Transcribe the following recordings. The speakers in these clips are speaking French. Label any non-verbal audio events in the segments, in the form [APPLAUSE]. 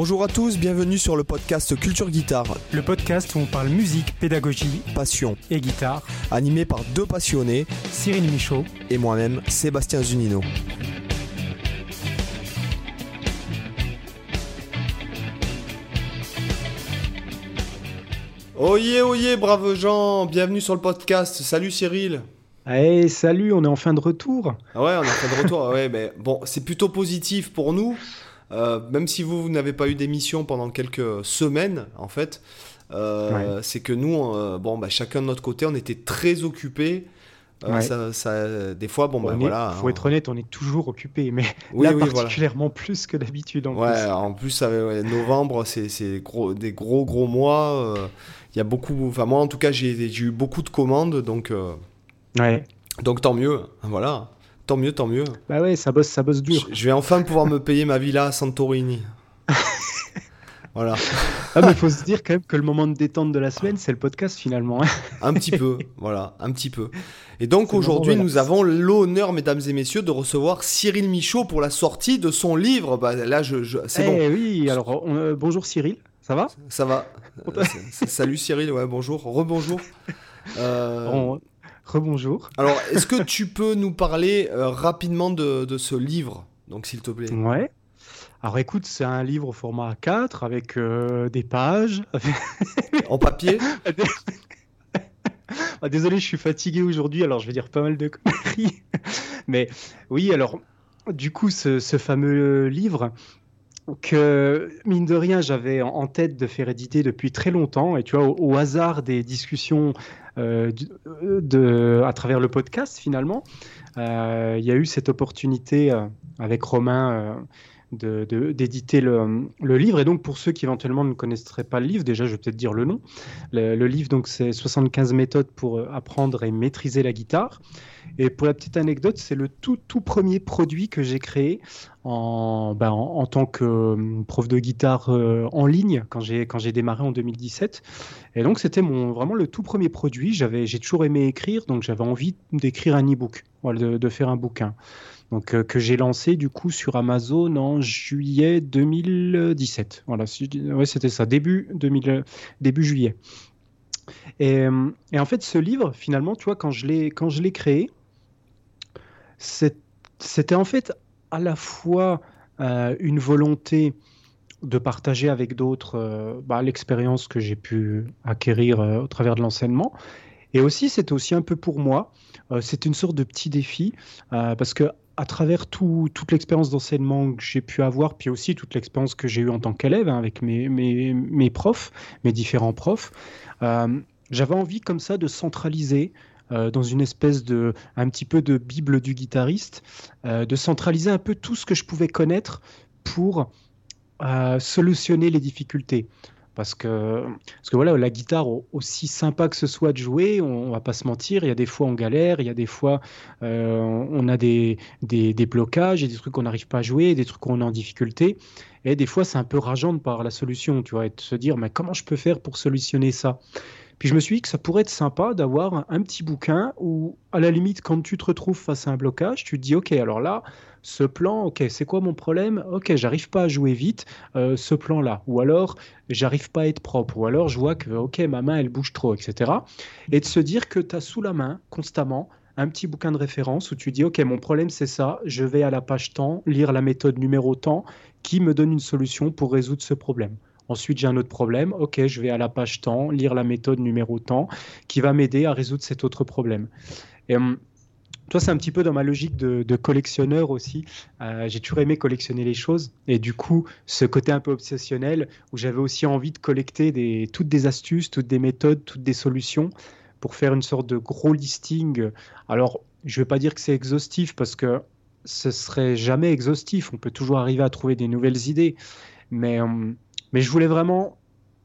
Bonjour à tous, bienvenue sur le podcast Culture Guitare. Le podcast où on parle musique, pédagogie, passion et guitare. Animé par deux passionnés, Cyril Michaud et moi-même, Sébastien Zunino. Oyez, oyez, braves gens, bienvenue sur le podcast. Salut Cyril. Hey, salut, on est en fin de retour. Ah ouais, on est en fin de retour. [LAUGHS] ouais, mais bon, c'est plutôt positif pour nous. Euh, même si vous, vous n'avez pas eu d'émission pendant quelques semaines, en fait, euh, c'est que nous, euh, bon, bah, chacun de notre côté, on était très occupés. Ça, ça, des fois, bon, bah, voilà. Faut être honnête, on est toujours occupé, mais là particulièrement plus que d'habitude. En ouais, plus. en plus, novembre, c'est gros, des gros gros mois. Il y a beaucoup, enfin moi en tout cas, j'ai eu beaucoup de commandes, donc. ouais. Donc tant mieux, voilà. Tant mieux, tant mieux. Bah ouais, ça bosse, ça bosse dur. Je vais enfin pouvoir me payer ma villa à Santorini. [LAUGHS] voilà. Ah mais faut se dire quand même que le moment de détente de la semaine, c'est le podcast finalement. Hein. un petit peu, voilà, un petit peu. Et donc aujourd'hui, nous avons l'honneur, mesdames et messieurs, de recevoir Cyril Michaud pour la sortie de son livre. Bah, là, je, c'est bon. Eh oui, alors euh, bonjour Cyril, ça va? Ça va. [LAUGHS] Euh, salut Cyril, ouais, bonjour, rebonjour. Euh... Rebonjour. Alors, est-ce que tu peux nous parler euh, rapidement de, ce livre, donc s'il te plaît? Ouais. Alors écoute, c'est un livre au format A4 avec euh, des pages. en papier? [LAUGHS] Ah, Désolé, je suis fatigué aujourd'hui, alors je vais dire pas mal de conneries. Mais oui, alors du coup, ce, fameux livre, que, mine de rien, j'avais en tête de faire éditer depuis très longtemps. Et tu vois, au hasard des discussions euh, de, à travers le podcast finalement. Euh, il y a eu cette opportunité euh, avec Romain d'éditer le, livre. Et donc, pour ceux qui éventuellement ne connaisseraient pas le livre, déjà, je vais peut-être dire le nom. Le, livre, donc, c'est 75 méthodes pour apprendre et maîtriser la guitare. Et pour la petite anecdote, c'est le tout, tout premier produit que j'ai créé en, ben, en, tant que euh, prof de guitare euh, en ligne quand j'ai, quand j'ai démarré en 2017. Et donc, c'était mon, vraiment le tout premier produit. J'avais, j'ai toujours aimé écrire, donc j'avais envie d'écrire un e-book, de, faire un bouquin. Donc, euh, que j'ai lancé du coup sur Amazon en juillet 2017. Voilà, ouais, c'était ça, début, 2000, début juillet. Et, et, en fait, ce livre, finalement, tu vois, quand je l'ai, quand je l'ai créé, c'était en fait à la fois euh, une volonté de partager avec d'autres euh, bah, l'expérience que j'ai pu acquérir euh, au travers de l'enseignement. Et aussi, c'était aussi un peu pour moi. c'était une sorte de petit défi parce que à travers toute l'expérience d'enseignement que j'ai pu avoir, puis aussi toute l'expérience que j'ai eue en tant qu'élève hein, avec mes, profs, mes différents profs, j'avais envie comme ça de centraliser euh, dans une espèce de, un petit peu de bible du guitariste, euh, de centraliser un peu tout ce que je pouvais connaître pour euh, solutionner les difficultés. Parce que, voilà, la guitare, aussi sympa que ce soit de jouer, on, va pas se mentir, il y a des fois on galère, il y a des fois on a des, des, des, blocages, a des trucs qu'on n'arrive pas à jouer, des trucs qu'on est en difficulté. Et des fois, c'est un peu rageant de par la solution, tu vois, et de se dire, mais comment je peux faire pour solutionner ça? Puis je me suis dit que ça pourrait être sympa d'avoir un petit bouquin où, à la limite, quand tu te retrouves face à un blocage, tu te dis, OK, alors là, ce plan, OK, c'est quoi mon problème? OK, j'arrive pas à jouer vite, euh, ce plan-là. Ou alors, j'arrive pas à être propre. Ou alors, je vois que, OK, ma main, elle bouge trop, etc. Et de se dire que tu as sous la main, constamment, un petit bouquin de référence où tu dis, OK, mon problème, c'est ça, je vais à la page temps, lire la méthode numéro temps, qui me donne une solution pour résoudre ce problème. Ensuite, j'ai un autre problème. OK, je vais à la page temps, lire la méthode numéro temps, qui va m'aider à résoudre cet autre problème. Et, hum, toi, c'est un petit peu dans ma logique de, collectionneur aussi. Euh, j'ai toujours aimé collectionner les choses. Et du coup, ce côté un peu obsessionnel, où j'avais aussi envie de collecter toutes des astuces, toutes des méthodes, toutes des solutions pour faire une sorte de gros listing. Alors, je ne vais pas dire que c'est exhaustif parce que ce serait jamais exhaustif. On peut toujours arriver à trouver des nouvelles idées. Mais hum, mais je voulais vraiment,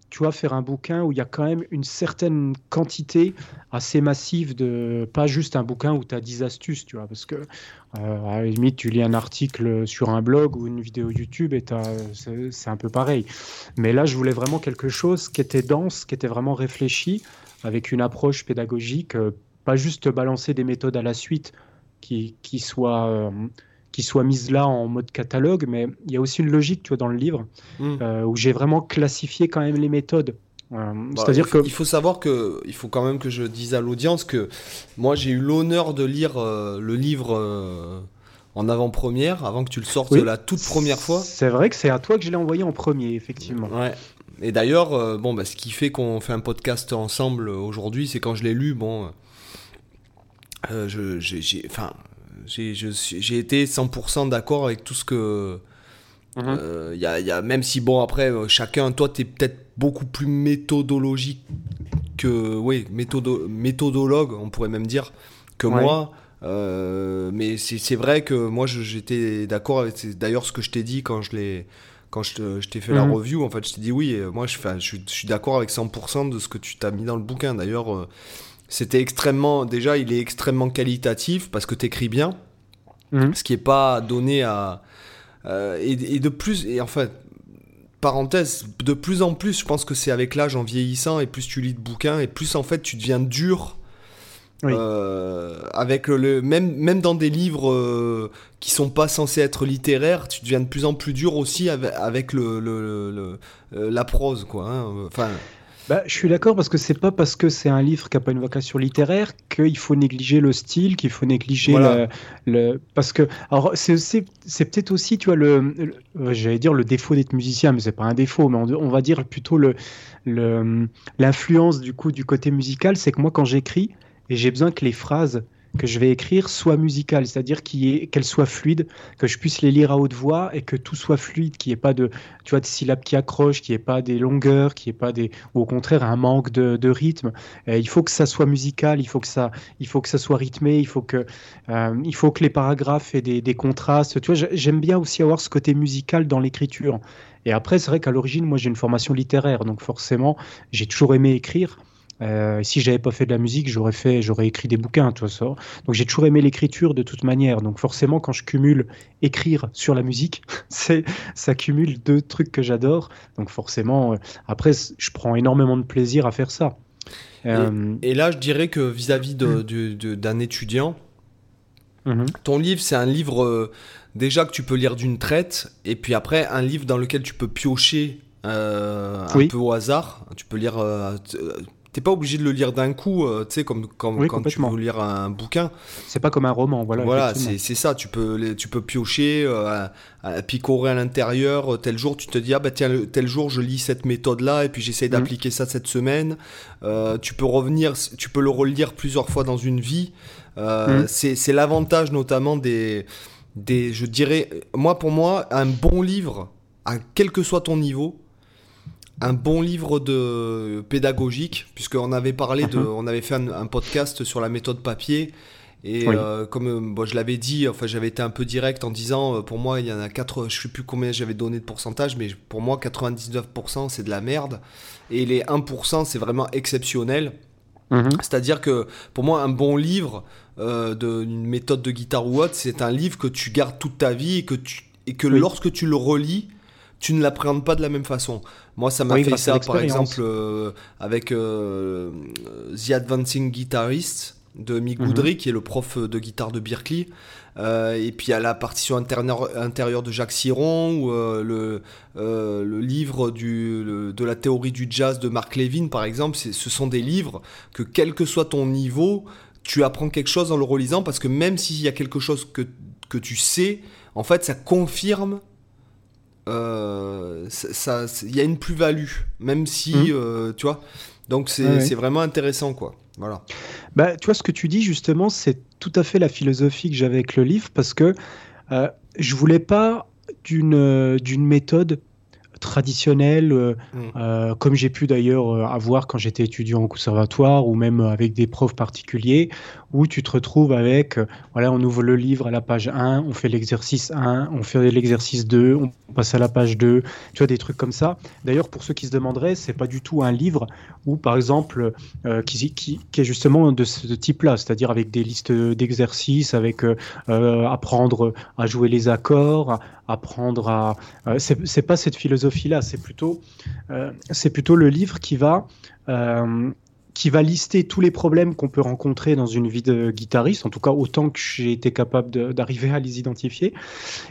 tu vois, faire un bouquin où il y a quand même une certaine quantité assez massive de. Pas juste un bouquin où tu as 10 astuces, tu vois, parce que euh, à la limite, tu lis un article sur un blog ou une vidéo YouTube et c'est un peu pareil. Mais là, je voulais vraiment quelque chose qui était dense, qui était vraiment réfléchi, avec une approche pédagogique, euh, pas juste balancer des méthodes à la suite qui, qui soient. Euh, qui soit mise là en mode catalogue, mais il y a aussi une logique, tu vois, dans le livre, mm. où j'ai vraiment classifié quand même les méthodes. Bah, C'est-à-dire que il faut savoir que il faut quand même que je dise à l'audience que moi j'ai eu l'honneur de lire le livre en avant-première, avant que tu le sortes la toute première fois. C'est vrai que c'est à toi que je l'ai envoyé en premier, effectivement. Ouais. Et d'ailleurs, euh, bon, bah, ce qui fait qu'on fait un podcast ensemble aujourd'hui, c'est quand je l'ai lu, bon, euh, j'ai, enfin, j'ai été 100% d'accord avec tout ce que. Euh, y a, même si, bon, après, chacun, toi, tu es peut-être beaucoup plus méthodologique que. Oui, méthodo, méthodologue, on pourrait même dire, que moi. Euh, mais c'est vrai que moi j'étais d'accord avec d'ailleurs ce que je t'ai dit quand je l'ai quand je t'ai fait la mhm. review en fait je t'ai dit oui moi je, je, je suis d'accord avec 100% de ce que tu t'as mis dans le bouquin d'ailleurs euh, c'était extrêmement déjà il est extrêmement qualitatif parce que tu écris bien mhm. ce qui est pas donné à euh, et, et, de plus et en fait parenthèse de plus en plus je pense que c'est avec l'âge en vieillissant et plus tu lis de bouquins et plus en fait tu deviens dur euh, avec le même même dans des livres euh, qui sont pas censés être littéraires, tu deviens de plus en plus dur aussi avec, le, le, euh, la prose quoi. Hein. Enfin. Bah, je suis d'accord parce que c'est pas parce que c'est un livre qui a pas une vocation littéraire qu'il faut négliger le style, qu'il faut négliger le, parce que alors c'est c'est peut-être aussi tu vois le, j'allais dire le défaut d'être musicien mais c'est pas un défaut mais on, on va dire plutôt le l'influence du coup du côté musical c'est que moi quand j'écris et j'ai besoin que les phrases que je vais écrire soient musicales, c'est-à-dire qu'elles soient fluides, que je puisse les lire à haute voix et que tout soit fluide, qu'il n'y ait pas de, tu vois, de syllabes qui accrochent, qu'il n'y ait pas des longueurs, qu'il n'y ait pas des, ou au contraire un manque de, rythme. il faut que ça soit musical, il faut que ça, il faut que ça soit rythmé, il faut que, euh, il faut que les paragraphes aient des, des contrastes. Tu vois, j'aime bien aussi avoir ce côté musical dans l'écriture. Et après, c'est vrai qu'à l'origine, moi, j'ai une formation littéraire, donc forcément, j'ai toujours aimé écrire. Euh, si j'avais pas fait de la musique, j'aurais fait, j'aurais écrit des bouquins, tout ça. Donc j'ai toujours aimé l'écriture de toute manière. Donc forcément, quand je cumule écrire sur la musique, [LAUGHS] c'est ça cumule deux trucs que j'adore. Donc forcément, euh, après, je prends énormément de plaisir à faire ça. Et, euh, là, je dirais que vis-à-vis d'un étudiant, mm-hmm. ton livre, c'est un livre déjà que tu peux lire d'une traite, et puis après un livre dans lequel tu peux piocher un peu au hasard. Tu peux lire t'es pas obligé de le lire d'un coup, euh, tu sais, comme, comme quand tu peux lire un bouquin. C'est pas comme un roman, voilà. Voilà, c'est ça, tu peux, tu peux piocher, euh, à, picorer à l'intérieur. Tel jour, tu te dis, ah bah tiens, tel jour, je lis cette méthode-là, et puis j'essaie mhm. d'appliquer ça cette semaine. Euh, tu peux revenir, tu peux le relire plusieurs fois dans une vie. Mhm. C'est l'avantage notamment des, des, je dirais, moi pour moi, un bon livre, à quel que soit ton niveau, un bon livre de pédagogique, puisqu'on avait parlé de, mhm. on avait fait un, podcast sur la méthode papier. Et euh, comme euh, je l'avais dit, enfin j'avais été un peu direct en disant, euh, pour moi il y en a 4, je sais plus combien j'avais donné de pourcentage, mais pour moi 99% c'est de la merde. Et les 1% c'est vraiment exceptionnel. Mhm. C'est-à-dire que pour moi un bon livre d'une méthode de guitare ou autre, c'est un livre que tu gardes toute ta vie et que, tu, et que lorsque tu le relis, tu ne l'appréhendes pas de la même façon. Moi, ça m'a fait ça, par exemple, euh, avec euh, The Advancing Guitarist de Mick mm qui est le prof de guitare de Berkeley. Euh, et puis à la partition intérieure, de Jacques Siron, ou le, le, livre du, de la théorie du jazz de Mark Levin, par exemple. Ce sont des livres que, quel que soit ton niveau, tu apprends quelque chose en le relisant, parce que même s'il y a quelque chose que, que tu sais, en fait, ça confirme euh, ça, il y a une plus-value, même si, mmh. euh, tu vois. Donc c'est vraiment intéressant, quoi. Voilà. Bah, tu vois, ce que tu dis justement, c'est tout à fait la philosophie que j'avais avec le livre, parce que euh, je voulais pas d'une d'une méthode traditionnelle, euh, mm. euh, comme j'ai pu d'ailleurs avoir quand j'étais étudiant au conservatoire ou même avec des profs particuliers, où tu te retrouves avec, voilà, on ouvre le livre à la page 1, on fait l'exercice 1, on fait l'exercice 2, on passe à la page 2, tu vois, des trucs comme ça. D'ailleurs, pour ceux qui se demanderaient, c'est pas du tout un livre où, par exemple, qui, qui, qui, est justement de ce type-là, c'est-à-dire avec des listes d'exercices, avec apprendre à jouer les accords, apprendre à. Euh, c'est pas cette philosophie-là, c'est plutôt, euh, c'est plutôt le livre qui va, euh, qui va lister tous les problèmes qu'on peut rencontrer dans une vie de guitariste, en tout cas autant que j'ai été capable d'arriver à les identifier,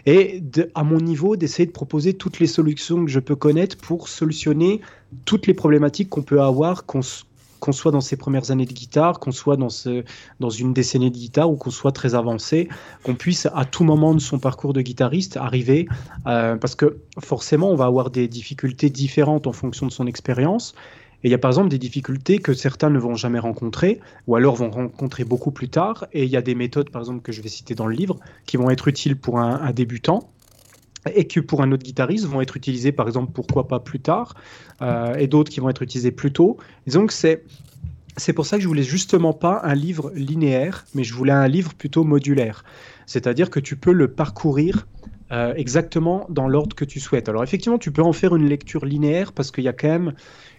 et à mon niveau d'essayer de proposer toutes les solutions que je peux connaître pour solutionner toutes les problématiques qu'on peut avoir, qu'on soit dans ses premières années de guitare, qu'on soit dans une décennie de guitare ou qu'on soit très avancé, qu'on puisse à tout moment de son parcours de guitariste arriver, euh, parce que forcément on va avoir des difficultés différentes en fonction de son expérience. Et il y a par exemple des difficultés que certains ne vont jamais rencontrer, ou alors vont rencontrer beaucoup plus tard. Et il y a des méthodes, par exemple, que je vais citer dans le livre, qui vont être utiles pour un, débutant et que pour un autre guitariste vont être utilisés par exemple pourquoi pas plus tard euh, et d'autres qui vont être utilisés plus tôt. donc c'est c'est pour ça que je voulais justement pas un livre linéaire, mais je voulais un livre plutôt modulaire. C'est-à-dire que tu peux le parcourir euh, exactement dans l'ordre que tu souhaites. Alors effectivement, tu peux en faire une lecture linéaire parce qu'il y a quand même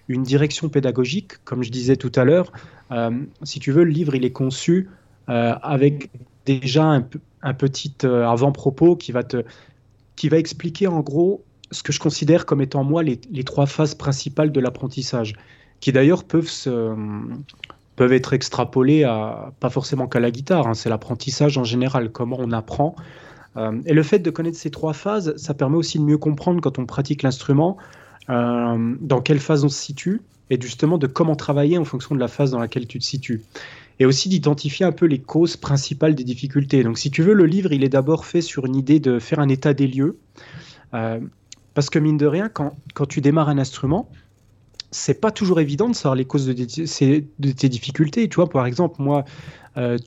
une direction pédagogique, comme je disais tout à l'heure. Euh, si tu veux, le livre, il est conçu avec déjà un, petit avant-propos qui va te qui va expliquer en gros ce que je considère comme étant moi les, trois phases principales de l'apprentissage, qui d'ailleurs peuvent, peuvent être extrapolées à, pas forcément qu'à la guitare, hein, c'est l'apprentissage en général, comment on apprend. Euh, et le fait de connaître ces trois phases, ça permet aussi de mieux comprendre quand on pratique l'instrument, euh, dans quelle phase on se situe, et justement de comment travailler en fonction de la phase dans laquelle tu te situes et aussi d'identifier un peu les causes principales des difficultés. Donc si tu veux, le livre, il est d'abord fait sur une idée de faire un état des lieux, euh, parce que mine de rien, quand, quand tu démarres un instrument, c'est pas toujours évident de savoir les causes de, de tes difficultés. Tu vois, par exemple, moi, euh,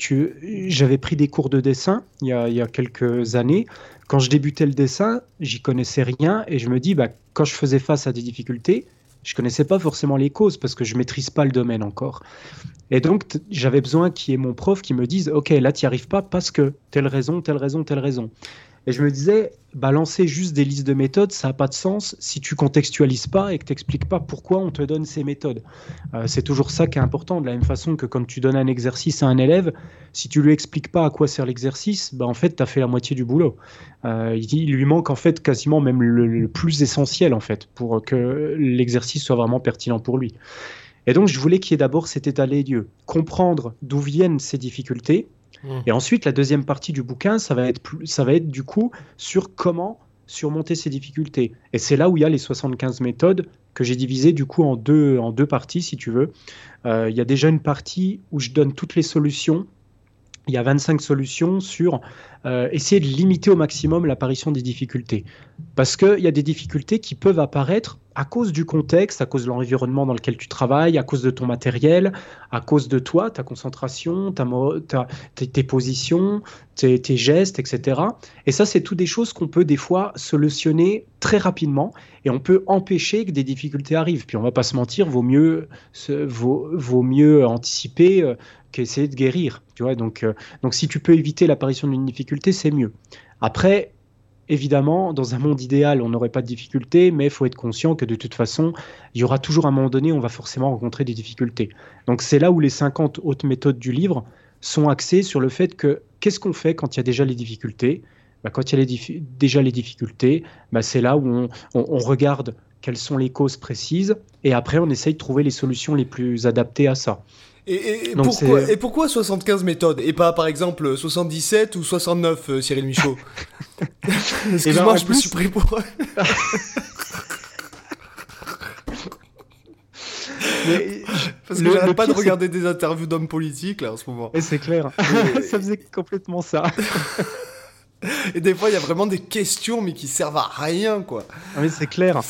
j'avais pris des cours de dessin il y, a, quelques années. Quand je débutais le dessin, j'y connaissais rien et je me dis, bah, quand je faisais face à des difficultés, je connaissais pas forcément les causes parce que je maîtrise pas le domaine encore. Et donc, j'avais besoin qu'il y ait mon prof qui me dise Ok, là, tu n'y arrives pas parce que telle raison, telle raison, telle raison. Et je me disais, balancer juste des listes de méthodes, ça n'a pas de sens si tu contextualises pas et que tu n'expliques pas pourquoi on te donne ces méthodes. Euh, c'est toujours ça qui est important, de la même façon que quand tu donnes un exercice à un élève, si tu lui expliques pas à quoi sert l'exercice, bah en fait, tu as fait la moitié du boulot. Euh, il, lui manque en fait quasiment même le plus essentiel en fait pour que l'exercice soit vraiment pertinent pour lui. Et donc, je voulais qu'il y ait d'abord cet état des lieux, comprendre d'où viennent ces difficultés. Et ensuite, la deuxième partie du bouquin, ça va être, ça va être du coup sur comment surmonter ces difficultés. Et c'est là où il y a les 75 méthodes que j'ai divisées du coup en deux, en deux parties, si tu veux. Euh, il y a déjà une partie où je donne toutes les solutions. Il y a 25 solutions sur euh, essayer de limiter au maximum l'apparition des difficultés. Parce qu'il y a des difficultés qui peuvent apparaître à cause du contexte, à cause de l'environnement dans lequel tu travailles, à cause de ton matériel, à cause de toi, ta concentration, ta, tes, positions, tes, gestes, etc. Et ça, c'est tout des choses qu'on peut des fois solutionner très rapidement et on peut empêcher que des difficultés arrivent. Puis on va pas se mentir, vaut mieux, vaut, vaut mieux anticiper euh, qu'essayer de guérir. Tu vois donc, euh, donc si tu peux éviter l'apparition d'une difficulté, c'est mieux. Après, Évidemment, dans un monde idéal, on n'aurait pas de difficultés, mais il faut être conscient que de toute façon, il y aura toujours un moment donné, on va forcément rencontrer des difficultés. Donc c'est là où les 50 autres méthodes du livre sont axées sur le fait que qu'est-ce qu'on fait quand il y a déjà les difficultés? Bah, Quand il y a déjà les difficultés, bah, c'est là où on, on regarde quelles sont les causes précises, et après on essaye de trouver les solutions les plus adaptées à ça. Et, pourquoi, et, pourquoi, 75 méthodes et pas par exemple 77 ou 69 euh, Cyril Michaud [LAUGHS] Excuse-moi, ben, je me suis pris pour. [LAUGHS] Parce que j'arrête pas de regarder des interviews d'hommes politiques là en ce moment. Et c'est clair, [LAUGHS] ça faisait complètement ça. Et des fois, il y a vraiment des questions, mais qui servent à rien, quoi. Ah oui, c'est clair.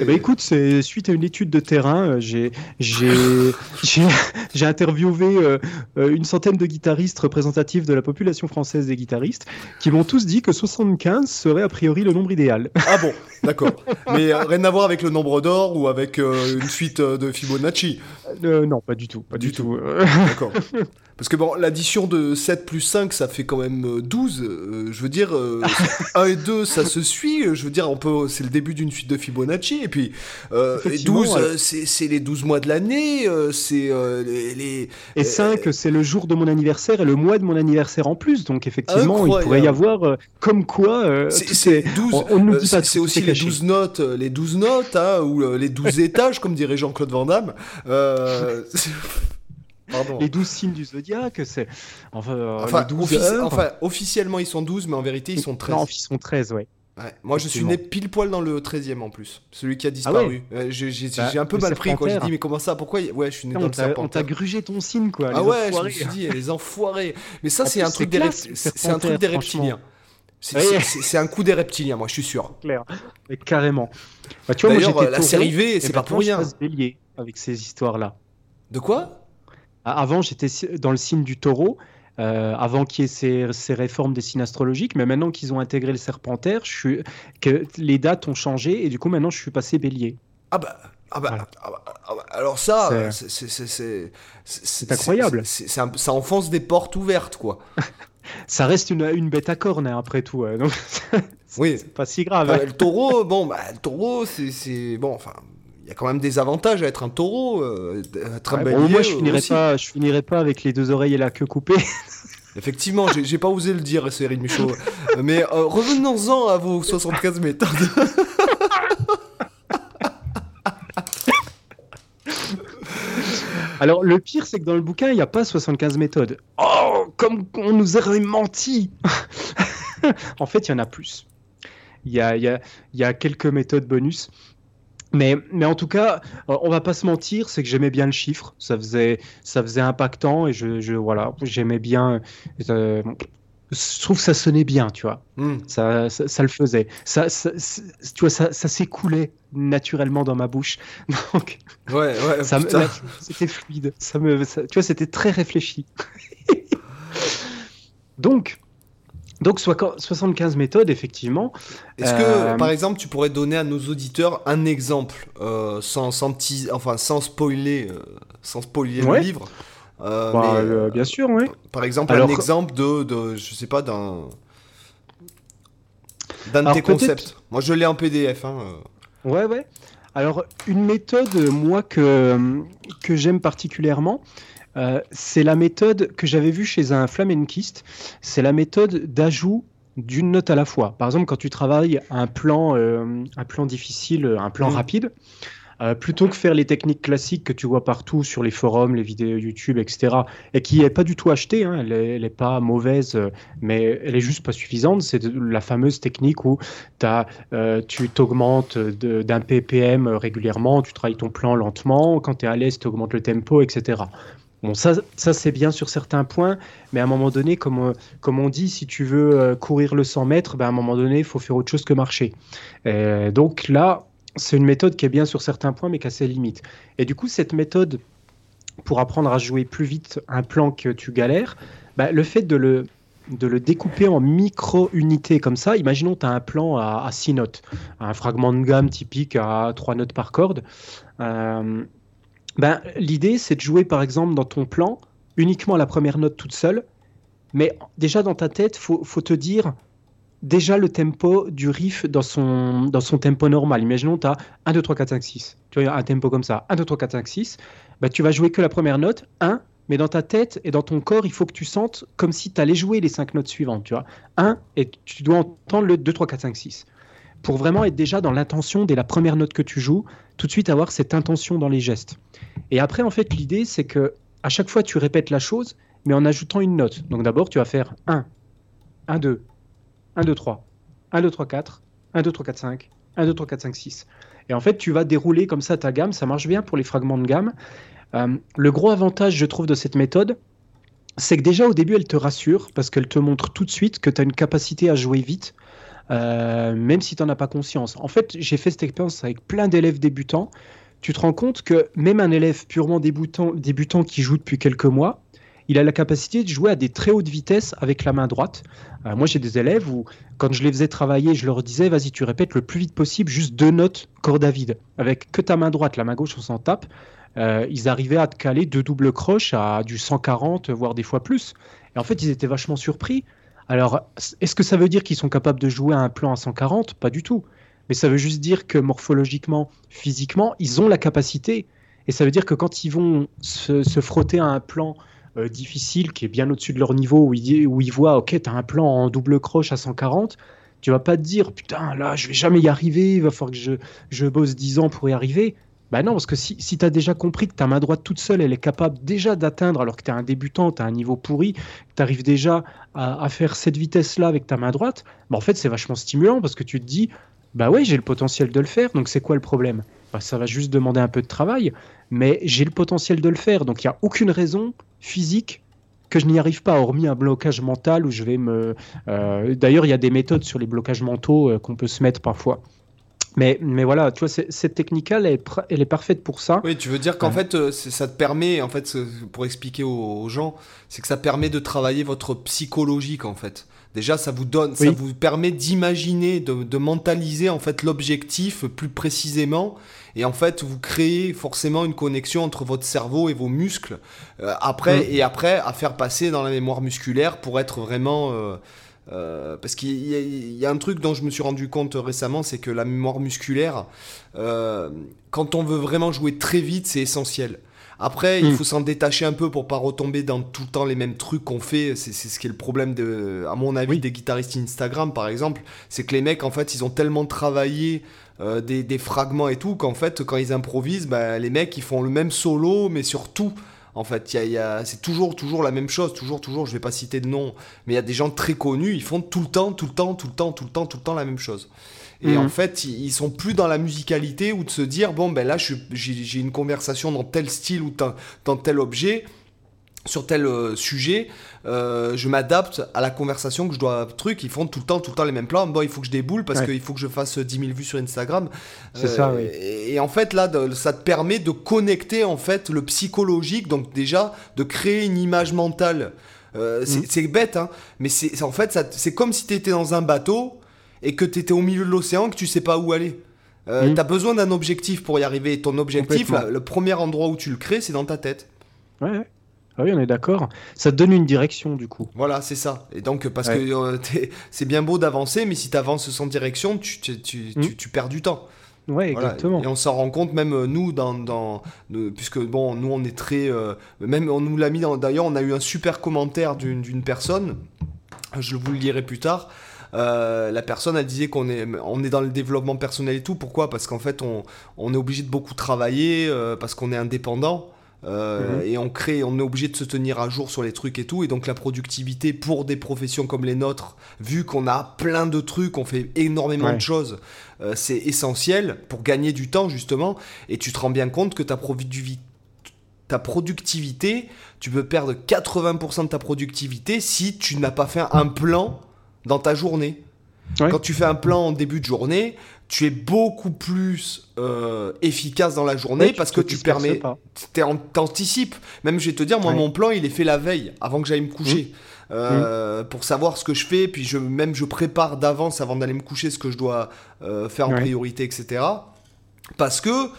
Eh ben, écoute, c'est suite à une étude de terrain, euh, [LAUGHS] j'ai j'ai interviewé euh, euh, une centaine de guitaristes représentatifs de la population française des guitaristes, qui m'ont tous dit que 75 serait a priori le nombre idéal. Ah bon, d'accord. mais rien à voir avec le nombre d'or ou avec une suite de Fibonacci? non, pas du tout, pas du, tout. [LAUGHS] D'accord. Parce que bon, l'addition de 7 plus 5, ça fait quand même 12. Euh, euh, je veux dire, 1 euh, et 2, ça se suit. Je veux dire, on peut, c'est le début d'une suite de Fibonacci. Et puis, 12, c'est les 12 mois de l'année. c'est les, Et 5, c'est le jour de mon anniversaire et le mois de mon anniversaire en plus. Donc, effectivement, il pourrait y avoir comme quoi. c'est 12. C'est aussi les 12 notes, les 12 notes, hein, ou les 12 [LAUGHS] étages, comme dirait Jean-Claude Van Damme. [LAUGHS] les 12 signes du zodiaque, c'est. Enfin, euh, enfin, officiellement, ils sont 12, mais en vérité, ils sont 13. Non, ils sont 13, ouais. Moi, je suis né pile poil dans le 13e en plus, celui qui a disparu. Ah j'ai bah, un peu mal pris quand j'ai dit, mais comment ça Pourquoi Ouais, je suis né dans le serpent. On t'a grugé ton signe, quoi. Ah ouais, je me suis dit, les enfoirés. Mais ça, c'est un, truc des c'est un truc des reptiliens. C'est un coup des reptiliens, moi, je suis sûr. Clair. Mais carrément. Bah, tu vois, D'ailleurs, la série V, c'est pas pour rien. bélier avec ces histoires-là. De quoi? Avant, j'étais dans le signe du taureau. Euh, avant qu'il y ait ces, ces, réformes des signes astrologiques, mais maintenant qu'ils ont intégré le serpentaire, je suis, que les dates ont changé et du coup maintenant je suis passé bélier. Ah bah, ah bah, ah bah, ah bah alors ça, c'est incroyable. ça enfonce des portes ouvertes, quoi. [LAUGHS] ça reste une, une, bête à cornes, hein, après tout. donc [LAUGHS] oui. C'est pas si grave. le taureau, bon, bah, le taureau, c'est. Bon, enfin, y a quand même des avantages à être un taureau, euh, être un Moi, je finirais pas, je finirais pas avec les deux oreilles et la queue coupée. [LAUGHS] Effectivement, j'ai pas osé le dire, Cyril Michaud. Mais euh, revenons-en à vos 75 méthodes. Alors, le pire, c'est que dans le bouquin, il n'y a pas 75 méthodes. Oh, comme on nous aurait menti [LAUGHS] En fait, il y en a plus. Il y a, y, y a quelques méthodes bonus. Mais, mais en tout cas, on va pas se mentir, c'est que j'aimais bien le chiffre, ça faisait, ça faisait impactant et je, je voilà, j'aimais bien. Euh, je trouve que ça sonnait bien, tu vois. Hmm. Ça, ça, le faisait. Ça, tu vois, ça, ça s'écoulait naturellement dans ma bouche. [LAUGHS] Donc, ouais, ouais. C'était fluide. Ça me, tu vois, c'était très réfléchi. [LAUGHS] Donc, donc 75 méthodes, effectivement. Est-ce que, euh, par exemple, tu pourrais donner à nos auditeurs un exemple, euh, sans, sans, enfin, sans spoiler, euh, sans spoiler le livre bah, Bien sûr, oui. Par exemple, un exemple de, de, je sais pas, d'un d'un de tes concepts. Moi, je l'ai en PDF. Hein. Ouais, ouais. Alors, une méthode, moi, que, que j'aime particulièrement, euh, c'est la méthode que j'avais vue chez un flamenquiste. C'est la méthode d'ajout d'une note à la fois. Par exemple, quand tu travailles un plan, euh, un plan difficile, un plan mmh. rapide, euh, plutôt que faire les techniques classiques que tu vois partout sur les forums, les vidéos YouTube, etc., et qui n'est pas du tout achetée, hein, elle n'est pas mauvaise, mais elle est juste pas suffisante. C'est la fameuse technique où as, tu t'augmentes d'un ppm régulièrement, tu travailles ton plan lentement, quand tu es à l'aise, tu augmentes le tempo, etc. Bon, ça, ça c'est bien sur certains points, mais à un moment donné, comme, comme on dit, si tu veux euh, courir le 100 mètres, ben à un moment donné, il faut faire autre chose que marcher. Euh, donc là, c'est une méthode qui est bien sur certains points, mais qui a ses limites. Et du coup, cette méthode, pour apprendre à jouer plus vite un plan que tu galères, ben, le fait de le, de le découper en micro-unités comme ça, imaginons tu as un plan à, à 6 notes, un fragment de gamme typique à 3 notes par corde. Euh, ben, L'idée, c'est de jouer, par exemple, dans ton plan, uniquement la première note toute seule. Mais déjà, dans ta tête, faut, faut te dire déjà le tempo du riff dans son, dans son tempo normal. Imaginons, tu as 1, 2, 3, 4, 5, 6. Tu vois, un tempo comme ça. 1, 2, 3, 4, 5, 6. Ben, tu vas jouer que la première note, 1, mais dans ta tête et dans ton corps, il faut que tu sentes comme si tu allais jouer les 5 notes suivantes. Tu vois 1, et tu dois entendre le 2, 3, 4, 5, 6. Pour vraiment être déjà dans l'intention dès la première note que tu joues, tout de suite avoir cette intention dans les gestes. Et après, en fait, l'idée, c'est que à chaque fois, tu répètes la chose, mais en ajoutant une note. Donc d'abord, tu vas faire 1, 1, 2, 1, 2, 3, 1, 2, 3, 4, 1, 2, 3, 4, 5, 1, 2, 3, 4, 5, 6. Et en fait, tu vas dérouler comme ça ta gamme. Ça marche bien pour les fragments de gamme. Euh, le gros avantage, je trouve, de cette méthode, c'est que déjà au début, elle te rassure parce qu'elle te montre tout de suite que tu as une capacité à jouer vite, euh, même si tu n'en as pas conscience. En fait, j'ai fait cette expérience avec plein d'élèves débutants tu te rends compte que même un élève purement débutant, débutant qui joue depuis quelques mois, il a la capacité de jouer à des très hautes vitesses avec la main droite. Euh, moi, j'ai des élèves où, quand je les faisais travailler, je leur disais, vas-y, tu répètes le plus vite possible, juste deux notes corde à vide. Avec que ta main droite, la main gauche, on s'en tape. Euh, ils arrivaient à te caler deux doubles croches à du 140, voire des fois plus. Et en fait, ils étaient vachement surpris. Alors, est-ce que ça veut dire qu'ils sont capables de jouer à un plan à 140 Pas du tout mais ça veut juste dire que morphologiquement, physiquement, ils ont la capacité. Et ça veut dire que quand ils vont se, frotter à un plan euh, difficile qui est bien au-dessus de leur niveau, où ils, voient, ok, tu as un plan en double croche à 140, tu vas pas te dire, putain, là, je vais jamais y arriver, il va falloir que je, je bosse 10 ans pour y arriver. Bah non, parce que si, si tu as déjà compris que ta main droite toute seule, elle est capable déjà d'atteindre, alors que tu es un débutant, tu as un niveau pourri, tu arrives déjà à, faire cette vitesse-là avec ta main droite, bah en fait c'est vachement stimulant parce que tu te dis, bah ouais, j'ai le potentiel de le faire, donc c'est quoi le problème? Bah, Ça va juste demander un peu de travail, mais j'ai le potentiel de le faire, donc il n'y a aucune raison physique que je n'y arrive pas, hormis un blocage mental où je vais me... Euh, d'ailleurs, il y a des méthodes sur les blocages mentaux euh, qu'on peut se mettre parfois. Mais, mais voilà, tu vois, cette technique-là, elle, elle, est parfaite pour ça. Oui, tu veux dire qu'en fait, euh, ça te permet, en fait, pour expliquer aux, gens, c'est que ça permet de travailler votre psychologique, en fait. Déjà, ça vous donne, ça vous permet d'imaginer, de, de, mentaliser, en fait, l'objectif plus précisément. Et en fait, vous créez forcément une connexion entre votre cerveau et vos muscles. Euh, après, mm. et après, à faire passer dans la mémoire musculaire pour être vraiment... Euh, euh, parce qu'il y, a un truc dont je me suis rendu compte récemment, c'est que la mémoire musculaire, euh, quand on veut vraiment jouer très vite, c'est essentiel. Après, il hmm. faut s'en détacher un peu pour pas retomber dans tout le temps les mêmes trucs qu'on fait. C'est ce qui est le problème, de, à mon avis, des guitaristes Instagram, par exemple. C'est que les mecs, en fait, ils ont tellement travaillé euh, des, fragments et tout qu'en fait, quand ils improvisent, bah, les mecs, ils font le même solo, mais sur tout. En fait, y a, c'est toujours, toujours la même chose, toujours, toujours. Je vais pas citer de nom, mais il y a des gens très connus, ils font tout le temps, tout le temps, tout le temps, tout le temps, tout le temps la même chose. Et en mhm. fait, ils sont plus dans la musicalité ou de se dire bon ben là, j'ai une conversation dans tel style ou dans tel objet sur tel euh, sujet, euh, je m'adapte à la conversation que je dois truc. Ils font tout le temps, tout le temps les mêmes plans. Bon, il faut que je déboule parce qu'il faut que je fasse 10 000 vues sur Instagram. C'est ça, oui. Euh, et, en fait, là, ça te permet de connecter en fait le psychologique, donc déjà de créer une image mentale. Mhm. C'est bête, hein, mais c'est en fait, c'est comme si tu étais dans un bateau et que tu étais au milieu de l'océan que tu sais pas où aller. Euh, mhm. Tu as besoin d'un objectif pour y arriver. ton objectif, le premier endroit où tu le crées, c'est dans ta tête. Ouais. Ah oui, on est d'accord. Ça te donne une direction du coup. Voilà, c'est ça. Et donc, parce que euh, c'est bien beau d'avancer, mais si tu avances sans direction, tu, tu, tu, perds du temps. Ouais, exactement. Et on s'en rend compte même euh, nous, dans, dans, puisque bon, nous on est très, euh, même on nous l'a mis. D'ailleurs, on a eu un super commentaire d'une personne. Je vous le lirai plus tard. la personne elle disait qu'on est, on est dans le développement personnel et tout. Pourquoi? Parce qu'en fait, on, on, est obligé de beaucoup travailler, parce qu'on est indépendant. Euh, mhm. Et on crée, on est obligé de se tenir à jour sur les trucs et tout. Et donc la productivité pour des professions comme les nôtres, vu qu'on a plein de trucs, on fait énormément de choses, euh, c'est essentiel pour gagner du temps justement. Et tu te rends bien compte que ta, ta productivité, tu peux perdre 80% de ta productivité si tu n'as pas fait un plan dans ta journée. Quand tu fais un plan en début de journée, tu es beaucoup plus euh, efficace dans la journée parce que tu permets, t'anticipes. Même je vais te dire, moi mon plan il est fait la veille avant que j'aille me coucher. Mmh. Euh, mmh. pour savoir ce que je fais, puis je, même je prépare d'avance avant d'aller me coucher ce que je dois euh, faire en priorité, etc. Parce que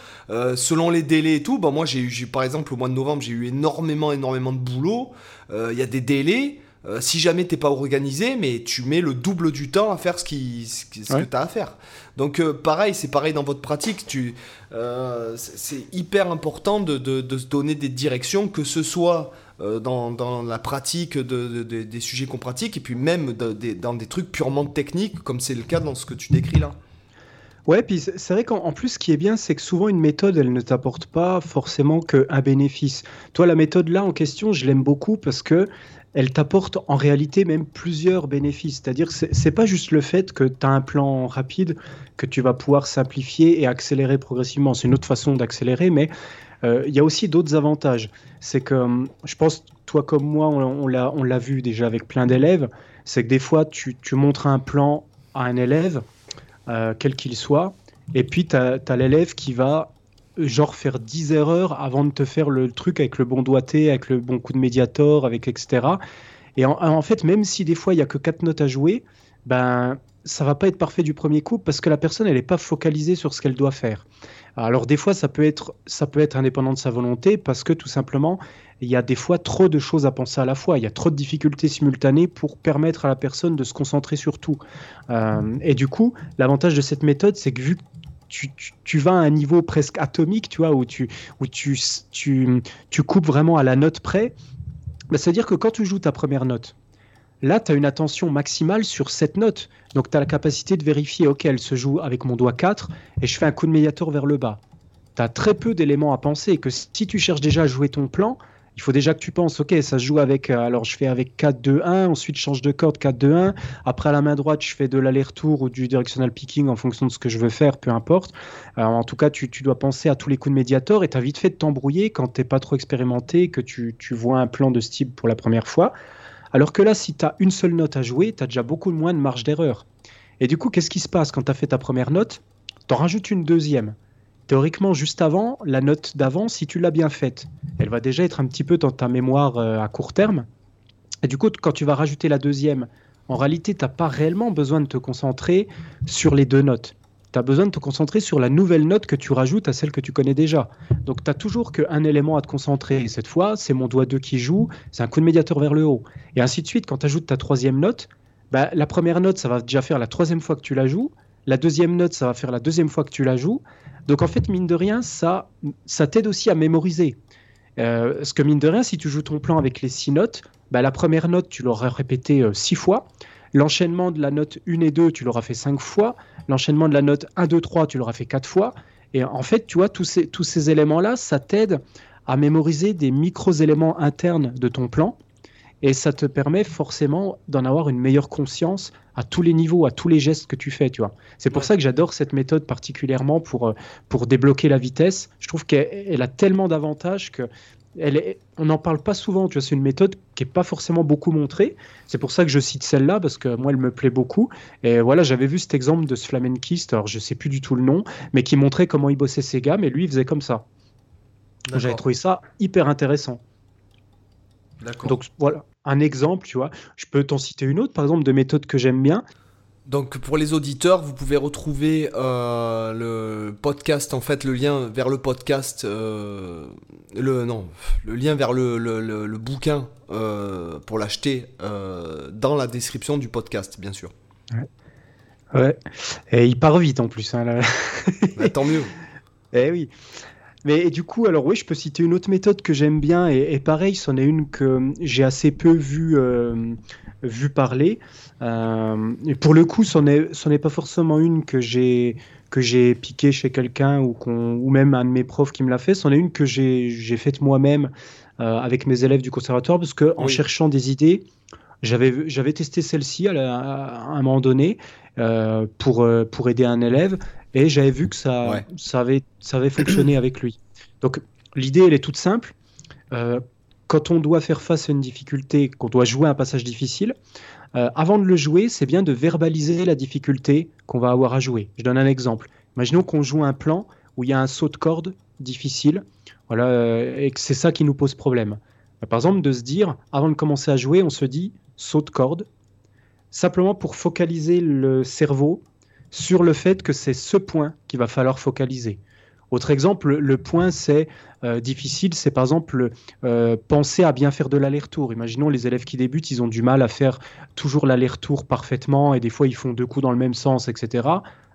selon les délais et tout, bah moi j'ai eu, par exemple au mois de novembre, j'ai eu énormément, énormément de boulot. Il y a des délais. Euh, si jamais t'es pas organisé, mais tu mets le double du temps à faire ce, qui, ce, que tu as à faire. Donc euh, pareil, c'est pareil dans votre pratique. Tu, euh, c'est hyper important de, de, se donner des directions, que ce soit dans, dans, la pratique de, des sujets qu'on pratique, et puis même dans des trucs purement techniques, comme c'est le cas dans ce que tu décris là. Ouais, puis c'est vrai qu'en plus, ce qui est bien, c'est que souvent une méthode, elle ne t'apporte pas forcément qu'un bénéfice. Toi, la méthode là en question, je l'aime beaucoup parce que elle t'apporte en réalité même plusieurs bénéfices. C'est-à-dire que c'est pas juste le fait que tu as un plan rapide que tu vas pouvoir simplifier et accélérer progressivement. C'est une autre façon d'accélérer, mais euh, il y a aussi d'autres avantages. C'est que hum, je pense, toi comme moi, on, on l'a vu déjà avec plein d'élèves, c'est que des fois, tu, montres un plan à un élève, euh, quel qu'il soit, et puis tu as l'élève qui va genre faire 10 erreurs avant de te faire le truc avec le bon doigté, avec le bon coup de médiator, avec etc. Et en, fait, même si des fois il y a que 4 notes à jouer, ben ça va pas être parfait du premier coup parce que la personne elle n'est pas focalisée sur ce qu'elle doit faire. Alors des fois ça peut être ça peut être indépendant de sa volonté parce que tout simplement il y a des fois trop de choses à penser à la fois, il y a trop de difficultés simultanées pour permettre à la personne de se concentrer sur tout. Euh, et du coup, l'avantage de cette méthode, c'est que vu tu, vas à un niveau presque atomique, tu vois, où tu, où tu, tu, tu coupes vraiment à la note près, bah, c'est-à-dire que quand tu joues ta première note, là, tu as une attention maximale sur cette note. Donc, tu as la capacité de vérifier, OK, elle se joue avec mon doigt 4 et je fais un coup de médiator vers le bas. tu as très peu d'éléments à penser. Que si tu cherches déjà à jouer ton plan, il faut déjà que tu penses, ok, ça se joue avec, euh, alors je fais avec 4-2-1, ensuite je change de corde 4-2-1, après à la main droite je fais de l'aller-retour ou du directional picking en fonction de ce que je veux faire, peu importe. en tout cas, tu, dois penser à tous les coups de médiator et tu as vite fait de t'embrouiller quand tu n'es pas trop expérimenté, que tu, tu vois un plan de ce type pour la première fois. Alors que là, si tu as une seule note à jouer, tu as déjà beaucoup moins de marge d'erreur. Et du coup, qu'est-ce qui se passe quand tu as fait ta première note? Tu en rajoutes une deuxième. Théoriquement, juste avant, la note d'avant, si tu l'as bien faite, elle va déjà être un petit peu dans ta mémoire euh, à court terme. Et du coup, quand tu vas rajouter la deuxième, en réalité, tu n'as pas réellement besoin de te concentrer sur les deux notes. Tu as besoin de te concentrer sur la nouvelle note que tu rajoutes à celle que tu connais déjà. Donc tu n'as toujours qu'un élément à te concentrer. Et cette fois, c'est mon doigt 2 qui joue, c'est un coup de médiateur vers le haut. Et ainsi de suite, quand tu ajoutes ta troisième note, bah, la première note, ça va déjà faire la troisième fois que tu la joues. La deuxième note, ça va faire la deuxième fois que tu la joues. Donc en fait, mine de rien, ça, ça t'aide aussi à mémoriser. Euh, parce que mine de rien, si tu joues ton plan avec les six notes, bah, la première note, tu l'auras répétée euh, six fois. L'enchaînement de la note 1 et 2, tu l'auras fait cinq fois. L'enchaînement de la note 1, 2, 3, tu l'auras fait quatre fois. Et en fait, tu vois, tous ces, tous ces éléments-là, ça t'aide à mémoriser des micro-éléments internes de ton plan et ça te permet forcément d'en avoir une meilleure conscience à tous les niveaux, à tous les gestes que tu fais, tu vois. C'est pour ça que j'adore cette méthode particulièrement pour, euh, pour débloquer la vitesse. Je trouve qu'elle a tellement d'avantages que elle est, on n'en parle pas souvent, tu vois, c'est une méthode qui n'est pas forcément beaucoup montrée. C'est pour ça que je cite celle-là, parce que moi, elle me plaît beaucoup. Et voilà, j'avais vu cet exemple de ce flamenkiste, alors je sais plus du tout le nom, mais qui montrait comment il bossait ses gammes, et lui, il faisait comme ça. J'avais trouvé ça hyper intéressant. Donc voilà, un exemple, tu vois. Je peux t'en citer une autre, par exemple, de méthode que j'aime bien. Donc pour les auditeurs, vous pouvez retrouver euh, le podcast, en fait, le lien vers le podcast, euh, le non, le lien vers le, le, bouquin euh, pour l'acheter dans la description du podcast, bien sûr. Ouais. ouais. Et il part vite en plus. Hein, bah, tant mieux. [LAUGHS] Eh oui. Mais du coup, alors oui, je peux citer une autre méthode que j'aime bien, et, pareil, c'en est une que j'ai assez peu vu, euh, vu parler. Euh, et pour le coup, ce n'est pas forcément une que j'ai que j'ai piqué chez quelqu'un ou, ou même un de mes profs qui me l'a fait. C'en est une que j'ai faite moi-même euh, avec mes élèves du conservatoire, parce qu'en en cherchant des idées, j'avais testé celle-ci à, à, un moment donné pour, pour aider un élève et j'avais vu que ça, ça, avait, ça avait fonctionné avec lui. Donc l'idée, elle est toute simple. Euh, quand on doit faire face à une difficulté, qu'on doit jouer un passage difficile, euh, avant de le jouer, c'est bien de verbaliser la difficulté qu'on va avoir à jouer. Je donne un exemple. Imaginons qu'on joue un plan où il y a un saut de corde difficile, voilà, euh, et que c'est ça qui nous pose problème. Par exemple, de se dire, avant de commencer à jouer, on se dit saut de corde, simplement pour focaliser le cerveau sur le fait que c'est ce point qu'il va falloir focaliser. Autre exemple, le point c'est euh, difficile, c'est par exemple euh, penser à bien faire de l'aller-retour. Imaginons les élèves qui débutent, ils ont du mal à faire toujours l'aller-retour parfaitement et des fois ils font deux coups dans le même sens, etc.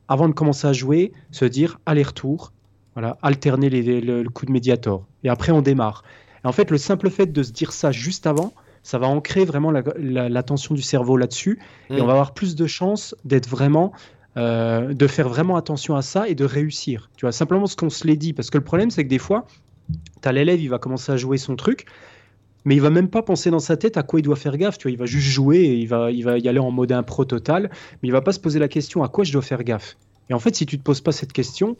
Avant de commencer à jouer, se dire aller-retour, voilà, alterner le, coup de médiator. Et après on démarre. Et en fait, le simple fait de se dire ça juste avant, ça va ancrer vraiment l'attention du cerveau là-dessus et mm. on va avoir plus de chances d'être vraiment euh, de faire vraiment attention à ça et de réussir. Tu vois, simplement ce qu'on se l'est dit. Parce que le problème, c'est que des fois, tu l'élève, il va commencer à jouer son truc, mais il va même pas penser dans sa tête à quoi il doit faire gaffe. Tu vois, il va juste jouer et il va, il va y aller en mode impro total, mais il va pas se poser la question à quoi je dois faire gaffe. Et en fait, si tu te poses pas cette question,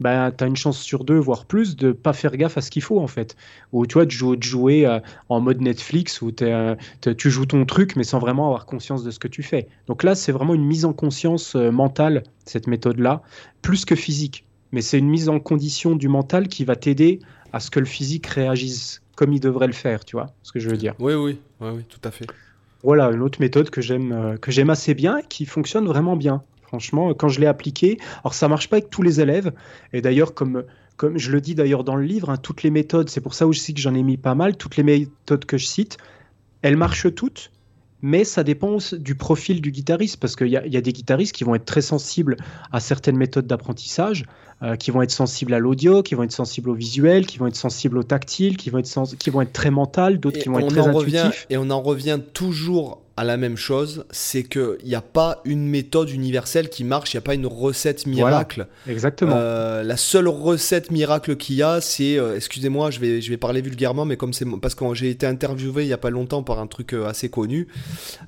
ben, tu as une chance sur deux, voire plus, de pas faire gaffe à ce qu'il faut en fait. Ou tu vois, de jouer, de jouer euh, en mode Netflix où euh, tu joues ton truc mais sans vraiment avoir conscience de ce que tu fais. Donc là, c'est vraiment une mise en conscience euh, mentale, cette méthode-là, plus que physique. Mais c'est une mise en condition du mental qui va t'aider à ce que le physique réagisse comme il devrait le faire, tu vois ce que je veux dire. Oui, oui, oui, oui tout à fait. Voilà, une autre méthode que j'aime que j'aime assez bien, qui fonctionne vraiment bien. Franchement, quand je l'ai appliqué, alors ça marche pas avec tous les élèves. Et d'ailleurs, comme, comme je le dis d'ailleurs dans le livre, hein, toutes les méthodes, c'est pour ça aussi que j'en ai mis pas mal, toutes les méthodes que je cite, elles marchent toutes, mais ça dépend du profil du guitariste, parce qu'il y, y, a des guitaristes qui vont être très sensibles à certaines méthodes d'apprentissage, euh, qui vont être sensibles à l'audio, qui vont être sensibles au visuel, qui vont être sensibles au tactile, qui vont être, qui vont être très mental, d'autres qui vont être très intuitifs. Et on en revient toujours à la même chose, c'est qu'il n'y a pas une méthode universelle qui marche, il n'y a pas une recette miracle. exactement. Euh, la seule recette miracle qu'il y a, c'est, euh, excusez-moi, je vais, je vais parler vulgairement, mais comme c'est parce que j'ai été interviewé il n'y a pas longtemps par un truc euh, assez connu.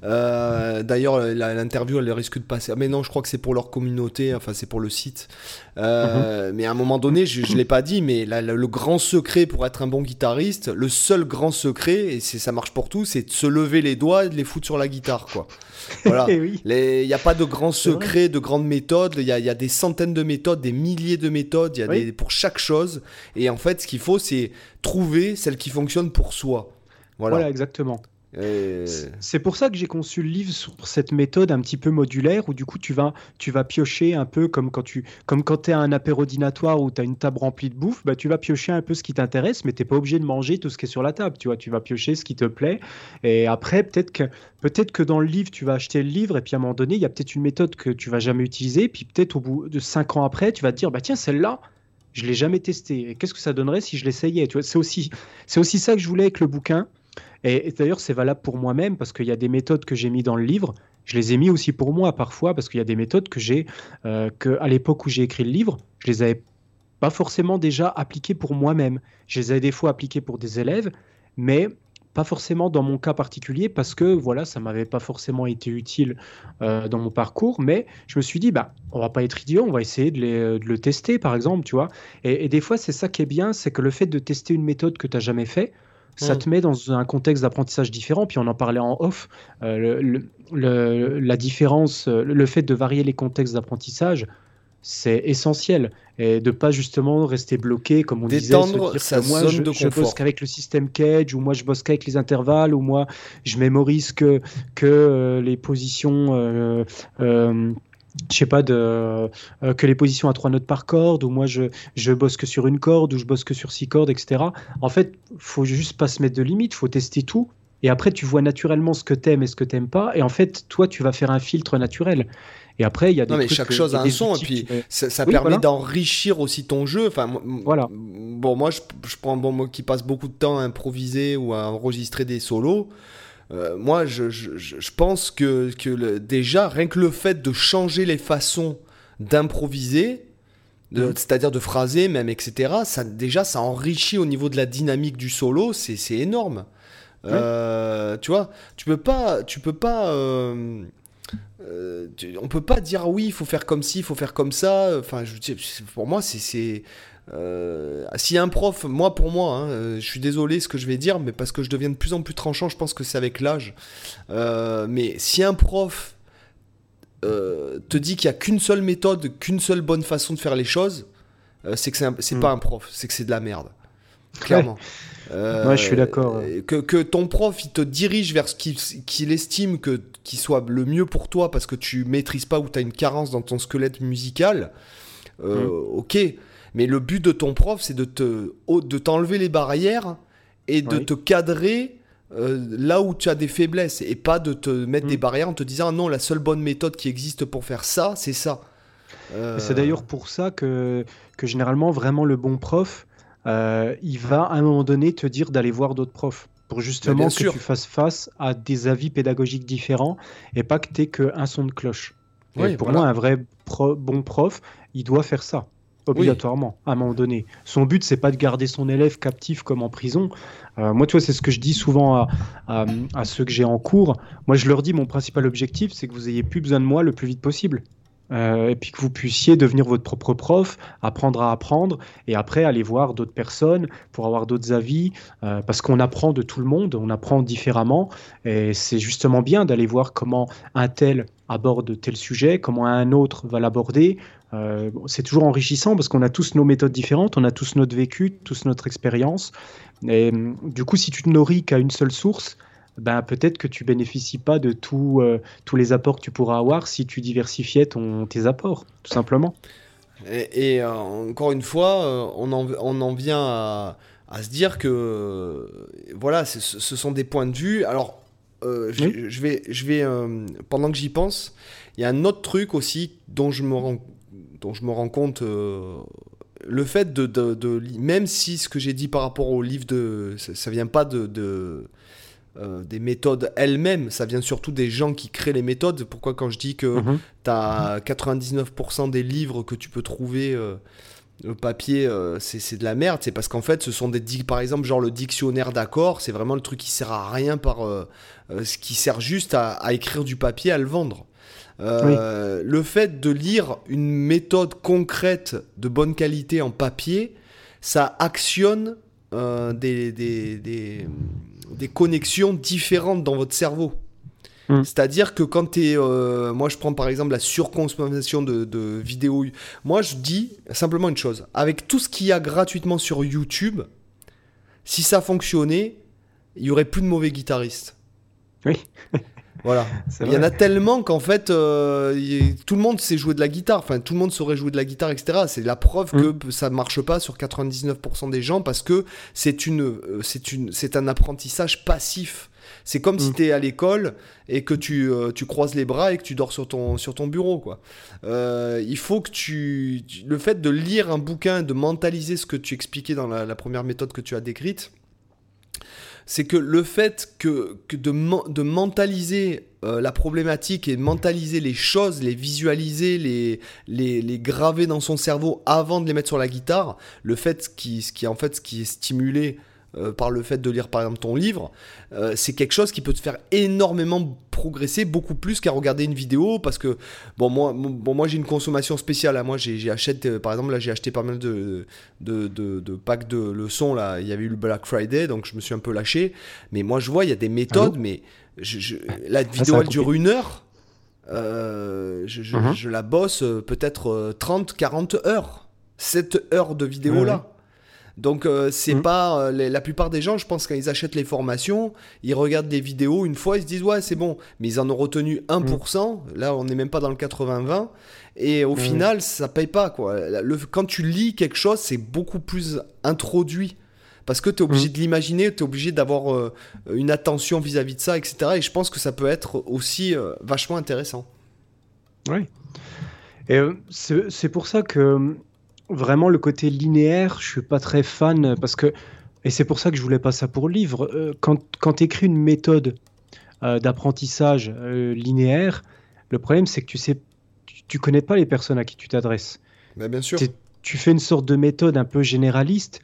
D'ailleurs, l'interview, elle risque de passer. Mais non, je crois que c'est pour leur communauté, enfin c'est pour le site. Mhm. Mais à un moment donné, je ne l'ai pas dit, mais le grand secret pour être un bon guitariste, le seul grand secret, et ça marche pour tout, c'est de se lever les doigts de les foutre sur la guitare, quoi. [LAUGHS] Voilà. Il n'y a pas de grands secrets, de grandes méthodes. Il y a, des centaines de méthodes, des milliers de méthodes. Il y a des, pour chaque chose. Et en fait, ce qu'il faut, c'est trouver celle qui fonctionne pour soi. Voilà, voilà exactement. C'est pour ça que j'ai conçu le livre sur cette méthode un petit peu modulaire où du coup tu vas, tu vas piocher un peu comme quand tu comme quand es à un apéro dînatoire où tu as une table remplie de bouffe, bah, tu vas piocher un peu ce qui t'intéresse, mais tu pas obligé de manger tout ce qui est sur la table. Tu vois, tu vas piocher ce qui te plaît. Et après, peut-être que, peut que dans le livre, tu vas acheter le livre et puis à un moment donné, il y a peut-être une méthode que tu vas jamais utiliser. Puis peut-être au bout de cinq ans après, tu vas te dire, bah tiens, celle-là, je l'ai jamais testée. Qu'est-ce que ça donnerait si je l'essayais C'est aussi, c'est aussi ça que je voulais avec le bouquin et, d'ailleurs, c'est valable pour moi-même parce qu'il y a des méthodes que j'ai mis dans le livre. Je les ai mis aussi pour moi parfois parce qu'il y a des méthodes que j'ai, euh, que à l'époque où j'ai écrit le livre, je les avais pas forcément déjà appliquées pour moi-même. Je les avais des fois appliquées pour des élèves, mais pas forcément dans mon cas particulier parce que voilà, ça m'avait pas forcément été utile euh, dans mon parcours. Mais je me suis dit, bah, on va pas être idiot, on va essayer de, les, de le tester, par exemple, tu vois. Et, et des fois, c'est ça qui est bien, c'est que le fait de tester une méthode que tu n'as jamais fait, ça mm. te met dans un contexte d'apprentissage différent. Puis on en parlait en off, euh, la différence, euh, le fait de varier les contextes d'apprentissage, c'est essentiel et de pas justement rester bloqué comme on disait sa moi je, de je bosse qu'avec le système cage ou moi je bosse qu'avec les intervalles ou moi je mémorise que que euh, les positions je sais pas, de, euh, que les positions à trois notes par corde, ou moi je, je bosse que sur une corde, ou je bosse que sur six cordes, etc. En fait, faut juste pas se mettre de limite, faut tester tout. Et après, tu vois naturellement ce que t'aimes et ce que t'aimes pas. Et en fait, toi, tu vas faire un filtre naturel. Et après, il y a des non, mais chaque chose a un son, et puis ça, permet d'enrichir aussi ton jeu. Enfin, voilà. Bon, moi, je, je prends bon, moi qui passe beaucoup de temps à improviser ou à enregistrer des solos. Euh, moi, je, je, je, pense que, que le, déjà, rien que le fait de changer les façons d'improviser, mhm. c'est-à-dire de phraser même, etc., ça, déjà, ça enrichit au niveau de la dynamique du solo, c'est énorme. Euh, tu vois, tu peux pas, tu peux pas, euh, euh on peut pas dire oui, il faut faire comme ci, il faut faire comme ça. Enfin, je, pour moi, c'est euh, a un prof, moi pour moi, hein, euh, je suis désolé ce que je vais dire, mais parce que je deviens de plus en plus tranchant, je pense que c'est avec l'âge. Euh, mais si un prof euh, te dit qu'il n'y a qu'une seule méthode, qu'une seule bonne façon de faire les choses, c'est que c'est mm. pas un prof, c'est que c'est de la merde. Clairement. [LAUGHS] Ouais. je suis d'accord. Que, que, ton prof, il te dirige vers ce qu'il estime que qui soit le mieux pour toi parce que tu maîtrises pas ou tu as une carence dans ton squelette musical, mm. ok. Mais le but de ton prof, c'est de te de t'enlever les barrières et de te cadrer euh, là où tu as des faiblesses et pas de te mettre des mm. barrières en te disant ah non, la seule bonne méthode qui existe pour faire ça, c'est ça. Euh, c'est d'ailleurs pour ça que, que généralement, vraiment le bon prof, euh, il va à un moment donné te dire d'aller voir d'autres profs pour justement que tu fasses face à des avis pédagogiques différents et pas que tu qu'un son de cloche. pour moi, un vrai bon prof, il doit faire ça obligatoirement à un moment donné. Son but c'est pas de garder son élève captif comme en prison. Euh, moi, tu vois, c'est ce que je dis souvent à, à, ceux que j'ai en cours. Moi, je leur dis mon principal objectif, c'est que vous ayez plus besoin de moi le plus vite possible. Euh, et puis que vous puissiez devenir votre propre prof, apprendre à apprendre, et après aller voir d'autres personnes pour avoir d'autres avis, euh, parce qu'on apprend de tout le monde, on apprend différemment, et c'est justement bien d'aller voir comment un tel aborde tel sujet, comment un autre va l'aborder, euh, c'est toujours enrichissant parce qu'on a tous nos méthodes différentes, on a tous notre vécu, tous notre expérience. Et hum, du coup, si tu te nourris qu'à une seule source, ben, peut-être que tu bénéficies pas de tout, euh, tous les apports que tu pourras avoir si tu diversifiais ton, tes apports, tout simplement. Et, euh, encore une fois, on en, on en vient à, à, se dire que voilà, ce sont des points de vue. Alors, je, je, vais, je vais pendant que j'y pense, il y a un autre truc aussi dont je me rends dont je me rends compte. Euh, le fait de, de, Même si ce que j'ai dit par rapport au livre de. Ça, vient pas de. de euh, des méthodes elles-mêmes, ça vient surtout des gens qui créent les méthodes. Pourquoi quand je dis que Mhm. tu as 99% des livres que tu peux trouver euh, au papier, euh, c'est c'est de la merde, c'est parce qu'en fait ce sont des, par exemple, genre le dictionnaire d'accords, c'est vraiment le truc qui sert à rien par... euh, euh, ce qui sert juste à, à écrire du papier, à le vendre. Euh, Le fait de lire une méthode concrète de bonne qualité en papier, ça actionne euh, des, des, des, des connexions différentes dans votre cerveau. Mm. C'est-à-dire que quand tu es... moi, je prends par exemple la surconsommation de, de vidéos. Moi, je dis simplement une chose. Avec tout ce qu'il y a gratuitement sur YouTube, si ça fonctionnait, il y aurait plus de mauvais guitaristes. Oui. [LAUGHS] Voilà. Il y en a tellement qu'en fait, euh, tout le monde sait jouer de la guitare. Enfin, tout le monde saurait jouer de la guitare, etc. C'est la preuve Mm. que ça marche pas sur 99% des gens parce que c'est une, euh, c'est une, c'est un apprentissage passif. C'est comme si Mm. tu es à l'école et que tu, euh, tu croises les bras et que tu dors sur ton, sur ton bureau. Quoi. Euh, il faut que tu, tu- Le fait de lire un bouquin, de mentaliser ce que tu expliquais dans la, la première méthode que tu as décrite, c'est que le fait que, de, men- de mentaliser euh, la problématique et mentaliser les choses, les visualiser, les, graver dans son cerveau avant de les mettre sur la guitare, le fait qui, ce en fait, ce qui est stimulé euh, par le fait de lire par exemple ton livre, euh, c'est quelque chose qui peut te faire énormément progresser beaucoup plus qu'à regarder une vidéo parce que bon moi bon moi j'ai une consommation spéciale hein. moi j'ai achète euh, par exemple là j'ai acheté pas mal de de, de, de packs de leçons là. Il y avait eu le Black Friday donc je me suis un peu lâché. Mais moi je vois il y a des méthodes mais je, je- la vidéo ça a elle dure une heure. Euh, je, la bosse peut-être euh, 30 40 heures. 7 heures de vidéo là. Donc euh, c'est Mhm. pas euh, les- la plupart des gens, je pense quand ils achètent les formations, ils regardent des vidéos une fois, ils se disent ouais c'est bon, mais ils en ont retenu 1%. Là on n'est même pas dans le 80-20 et au Mhm. final ça paye pas quoi. Le- quand tu lis quelque chose, c'est beaucoup plus introduit. Parce que tu es obligé Mhm. de l'imaginer, tu es obligé d'avoir euh, une attention vis-à-vis de ça, etc. Et je pense que ça peut être aussi vachement intéressant. Oui. Et c'est pour ça que vraiment le côté linéaire, je suis pas très fan parce que et c'est pour ça que je voulais pas ça pour le livre. Euh, quand quand tu écris une méthode euh, d'apprentissage euh, linéaire, le problème c'est que tu sais tu, tu connais pas les personnes à qui tu t'adresses. Mais bien sûr. Tu fais une sorte de méthode un peu généraliste,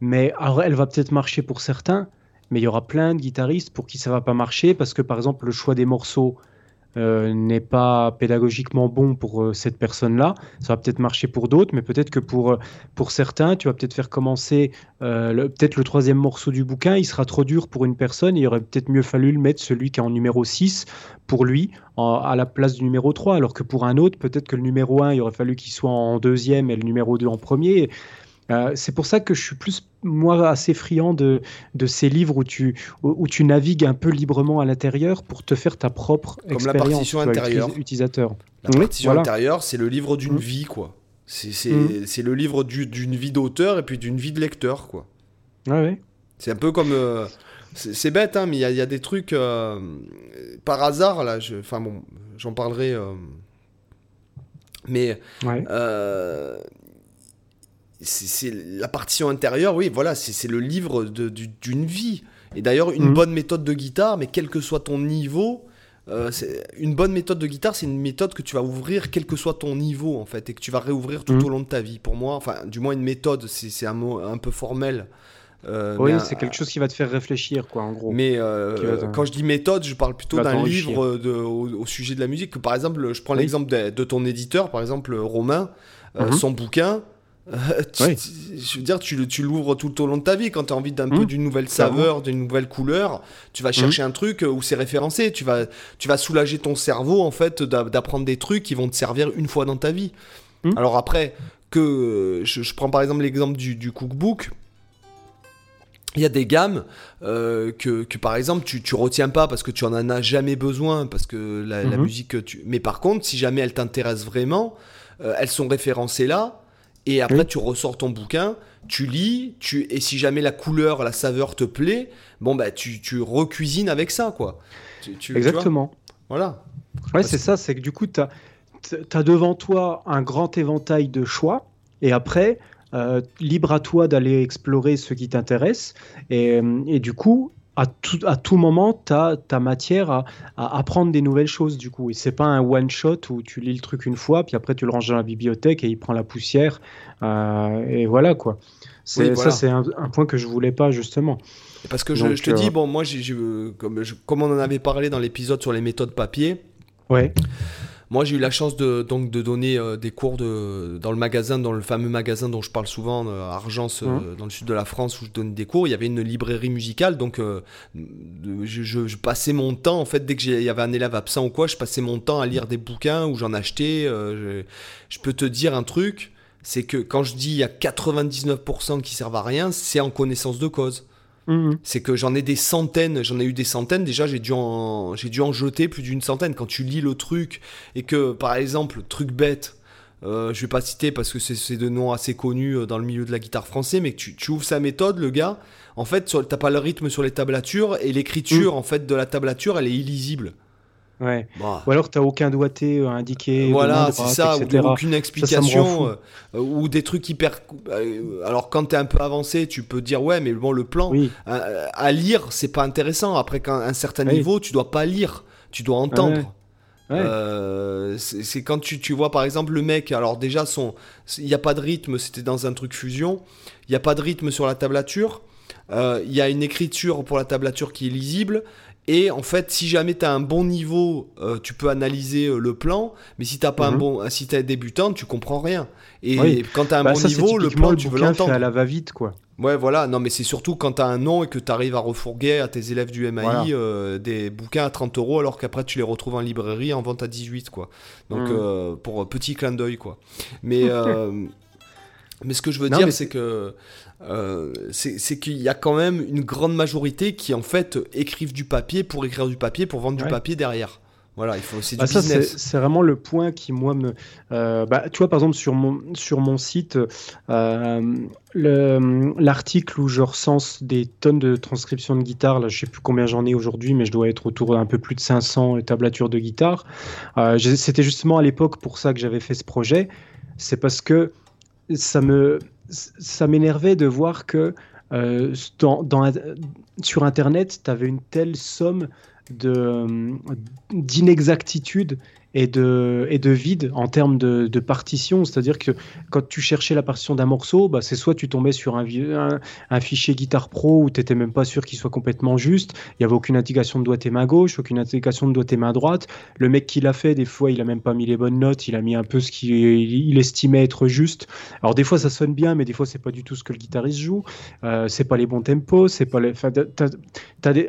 mais alors elle va peut-être marcher pour certains, mais il y aura plein de guitaristes pour qui ça va pas marcher parce que par exemple le choix des morceaux euh, n'est pas pédagogiquement bon pour euh, cette personne-là. Ça va peut-être marcher pour d'autres, mais peut-être que pour, euh, pour certains, tu vas peut-être faire commencer peut-être le troisième morceau du bouquin, il sera trop dur pour une personne, il aurait peut-être mieux fallu le mettre celui qui est en numéro 6 pour lui à la place du numéro 3, alors que pour un autre, peut-être que le numéro 1, il aurait fallu qu'il soit en deuxième et le numéro 2 en premier. Euh, c'est pour ça que je suis plus, moi, assez friand de, de ces livres où tu, où, où tu navigues un peu librement à l'intérieur pour te faire ta propre la expérience partition tu vois, intérieure. utilisateur. La Oui, partition voilà. intérieure, c'est le livre d'une Mm. vie, quoi. C'est c'est- Mm. c'est le livre du- d'une vie d'auteur et puis d'une vie de lecteur, quoi. Ouais, ouais. C'est un peu comme. euh, c'est bête, hein, mais il y, a- il y a des trucs. euh, par hasard, là, je- enfin bon, j'en parlerai. euh, mais. Ouais. C'est la partition intérieure, oui, voilà, c'est le livre d'une vie. Et d'ailleurs, une Mhm. bonne méthode de guitare, mais quel que soit ton niveau, euh, une bonne méthode de guitare, c'est une méthode que tu vas ouvrir quel que soit ton niveau, en fait, et que tu vas réouvrir tout Mhm. au long de ta vie. Pour moi, enfin, du moins, une méthode, c'est c'est un mot un peu formel. euh, Oui, c'est quelque chose qui va te faire réfléchir, quoi, en gros. mais euh, te- quand je dis méthode, je parle plutôt d'un livre de- au, au sujet de la musique. Que, par exemple, je prends Oui. l'exemple de, de ton éditeur, par exemple Romain, Mhm. son bouquin. Euh, tu- Oui. tu- je veux dire, tu, tu l'ouvres tout au long de ta vie. Quand tu as envie d'un peu Mhm. d'une nouvelle saveur, d'une nouvelle couleur, tu vas chercher un truc euh, où c'est référencé. Tu vas, tu vas soulager ton cerveau, en fait, d'a- d'apprendre des trucs qui vont te servir une fois dans ta vie. Mhm. Alors après, que je, je prends par exemple l'exemple du, du cookbook. Il y a des gammes euh, que, que, par exemple tu, tu retiens pas parce que tu en as jamais besoin parce que la, la musique tu mais par contre si jamais elles t'intéressent vraiment euh, elles sont référencées là et après Oui. tu ressors ton bouquin tu lis tu et si jamais la couleur la saveur te plaît bon bah tu, tu recuisines avec ça quoi Tu- tu- tu vois Exactement. voilà Ouais, c'est ça, c'est que du coup, tu as, devant toi un grand éventail de choix, et après, euh, libre à toi d'aller explorer ce qui t'intéresse, et, et du coup, à tout, à tout moment, tu as ta matière à, apprendre des nouvelles choses, du coup. Et c'est pas un one-shot où tu lis le truc une fois, puis après tu le ranges dans la bibliothèque et il prend la poussière. Euh, et voilà, quoi. C'est, Ça, c'est un, point que je voulais pas, justement. Parce que je, te dis, euh, bon, moi, j'ai, comme, comme on en avait parlé dans l'épisode sur les méthodes papier, ouais. Moi, j'ai eu la chance de, donc, de donner euh, des cours de, dans le magasin, dans le fameux magasin dont je parle souvent, euh, Argence, euh, dans le sud de la France, où je donne des cours. Il y avait une librairie musicale, donc je, passais mon temps, en fait, dès qu'il y avait un élève absent ou quoi, je passais mon temps à lire des bouquins où j'en achetais. Je, je, peux te dire un truc, c'est que quand je dis il y a 99% qui servent à rien, c'est en connaissance de cause. Mhm. C'est que j'en ai des centaines, j'en ai eu des centaines. Déjà, j'ai dû en, j'ai dû en jeter plus d'une centaine. Quand tu lis le truc et que, par exemple, truc bête, euh, je vais pas citer parce que c'est de noms assez connus euh, dans le milieu de la guitare français, mais que tu, tu ouvres sa méthode, le gars, en fait, t'as pas le rythme sur les tablatures et l'écriture, mhm. en fait, de la tablature, elle est illisible. Ouais. Bah. Ou alors tu n'as aucun doigté euh, indiqué. Voilà, c'est ça, ou aucune explication, euh, ou des trucs hyper. Euh, alors quand tu es un peu avancé, tu peux dire ouais, mais bon, le plan, à, lire, c'est pas intéressant. Après, qu'à un certain niveau, tu dois pas lire, tu dois entendre. c'est quand tu, tu, vois par exemple le mec, alors déjà son, il n'y a pas de rythme, c'était dans un truc fusion, il n'y a pas de rythme sur la tablature, il y a une écriture pour la tablature qui est lisible, et en fait, si jamais tu as un bon niveau, euh, tu peux analyser euh, le plan, mais si t'as pas un mhm. bon, si t'es débutant, tu comprends rien. Et quand tu as un bah, bon niveau, le plan, tu veux l'entendre. à la va-vite, quoi. Ouais, voilà. Non, mais c'est surtout quand tu as un nom et que tu arrives à refourguer à tes élèves du MAI euh, des bouquins à 30 euros alors qu'après tu les retrouves en librairie en vente à 18, quoi. Donc, mhm. pour petit clin d'œil, quoi. Mais, [LAUGHS] mais ce que je veux dire, c'est que euh, c'est qu'il y a quand même une grande majorité qui en fait écrivent du papier pour écrire du papier pour vendre du papier derrière. Voilà, il faut c'est du bah. C'est vraiment le point qui moi me. Euh, bah, tu vois par exemple sur mon sur mon site, euh, l'article où je recense des tonnes de transcriptions de guitare, là je sais plus combien j'en ai aujourd'hui, mais je dois être autour d'un peu plus de 500 tablatures de guitare. C'était justement à l'époque pour ça que j'avais fait ce projet. C'est parce que ça me ça m'énervait de voir que euh, sur Internet, tu avais une telle somme d'inexactitudes et de, et de vide en termes de, partition. C'est-à-dire que quand tu cherchais la partition d'un morceau, bah, c'est soit tu tombais sur un, un, fichier Guitar Pro où tu n'étais même pas sûr qu'il soit complètement juste, il n'y avait aucune indication de doigté main gauche, aucune indication de doigté main droite. Le mec qui l'a fait, des fois, il a même pas mis les bonnes notes, il a mis un peu ce qu'il estimait être juste. Alors des fois, ça sonne bien, mais des fois, c'est pas du tout ce que le guitariste joue. Euh, c'est pas les bons tempos, c'est pas les...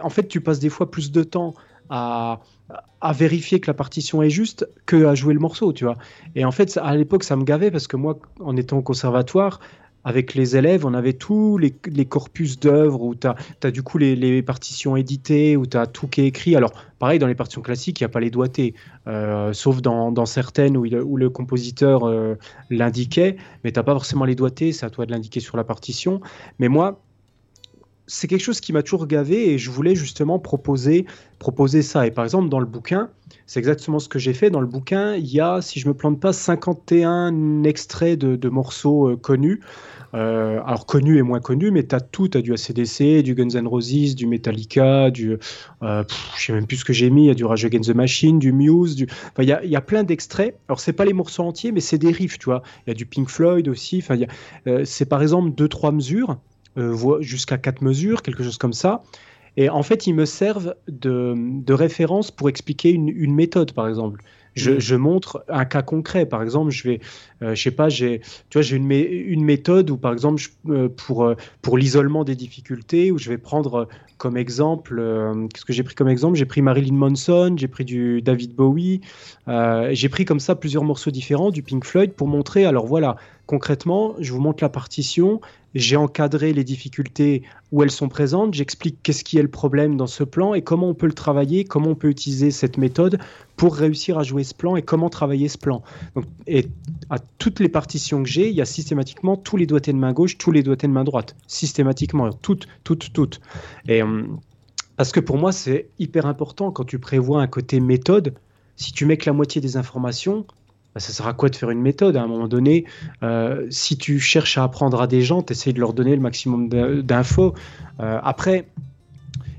En fait, tu passes des fois plus de temps à vérifier que la partition est juste que à jouer le morceau, tu vois. Et en fait, à l'époque, ça me gavait parce que moi, en étant au conservatoire, avec les élèves, on avait tous les, corpus d'œuvres où tu as, du coup les, partitions éditées, où tu as tout qui est écrit. Alors, pareil, dans les partitions classiques, il n'y a pas les doigtés, euh, sauf dans, certaines où, le compositeur euh, l'indiquait, mais tu pas forcément les doigtés, c'est à toi de l'indiquer sur la partition. Mais moi, c'est quelque chose qui m'a toujours gavé et je voulais justement proposer, proposer ça. Et par exemple, dans le bouquin, c'est exactement ce que j'ai fait. Dans le bouquin, il y a, si je me plante pas, 51 extraits de, morceaux euh, connus. Euh, alors connus et moins connus, mais tu as tout, tu as du ACDC, du Guns N' Roses, du Metallica, du... Euh, je sais même plus ce que j'ai mis, il y a du Rage Against the Machine, du Muse, du... il y, a, y, a, plein d'extraits. Alors c'est pas les morceaux entiers, mais c'est des riffs, tu vois. Il y a du Pink Floyd aussi, enfin, euh, c'est par exemple deux, trois mesures, euh, jusqu'à quatre mesures, quelque chose comme ça. Et en fait, ils me servent de, de référence pour expliquer une, une méthode, par exemple. Je, mm. je, montre un cas concret. Par exemple, je vais, euh, je sais pas, j'ai, tu vois, j'ai une, une, méthode où, par exemple, euh, pour, euh, pour l'isolement des difficultés, où je vais prendre comme exemple, qu'est-ce que j'ai pris comme exemple? J'ai pris Marilyn Manson, j'ai pris du David Bowie, j'ai pris comme ça plusieurs morceaux différents du Pink Floyd pour montrer. Alors voilà, concrètement, je vous montre la partition, j'ai encadré les difficultés où elles sont présentes, j'explique qu'est-ce qui est le problème dans ce plan et comment on peut le travailler, comment on peut utiliser cette méthode pour réussir à jouer ce plan et comment travailler ce plan. et à toutes les partitions que j'ai, il y a systématiquement tous les doigtés de main gauche, tous les doigtés de main droite, systématiquement, toutes, toutes, toutes. Et hum, parce que pour moi, c'est hyper important quand tu prévois un côté méthode. Si tu mets que la moitié des informations, bah, ça sert quoi de faire une méthode À un moment donné, euh, si tu cherches à apprendre à des gens, tu de leur donner le maximum d'infos. Euh, après,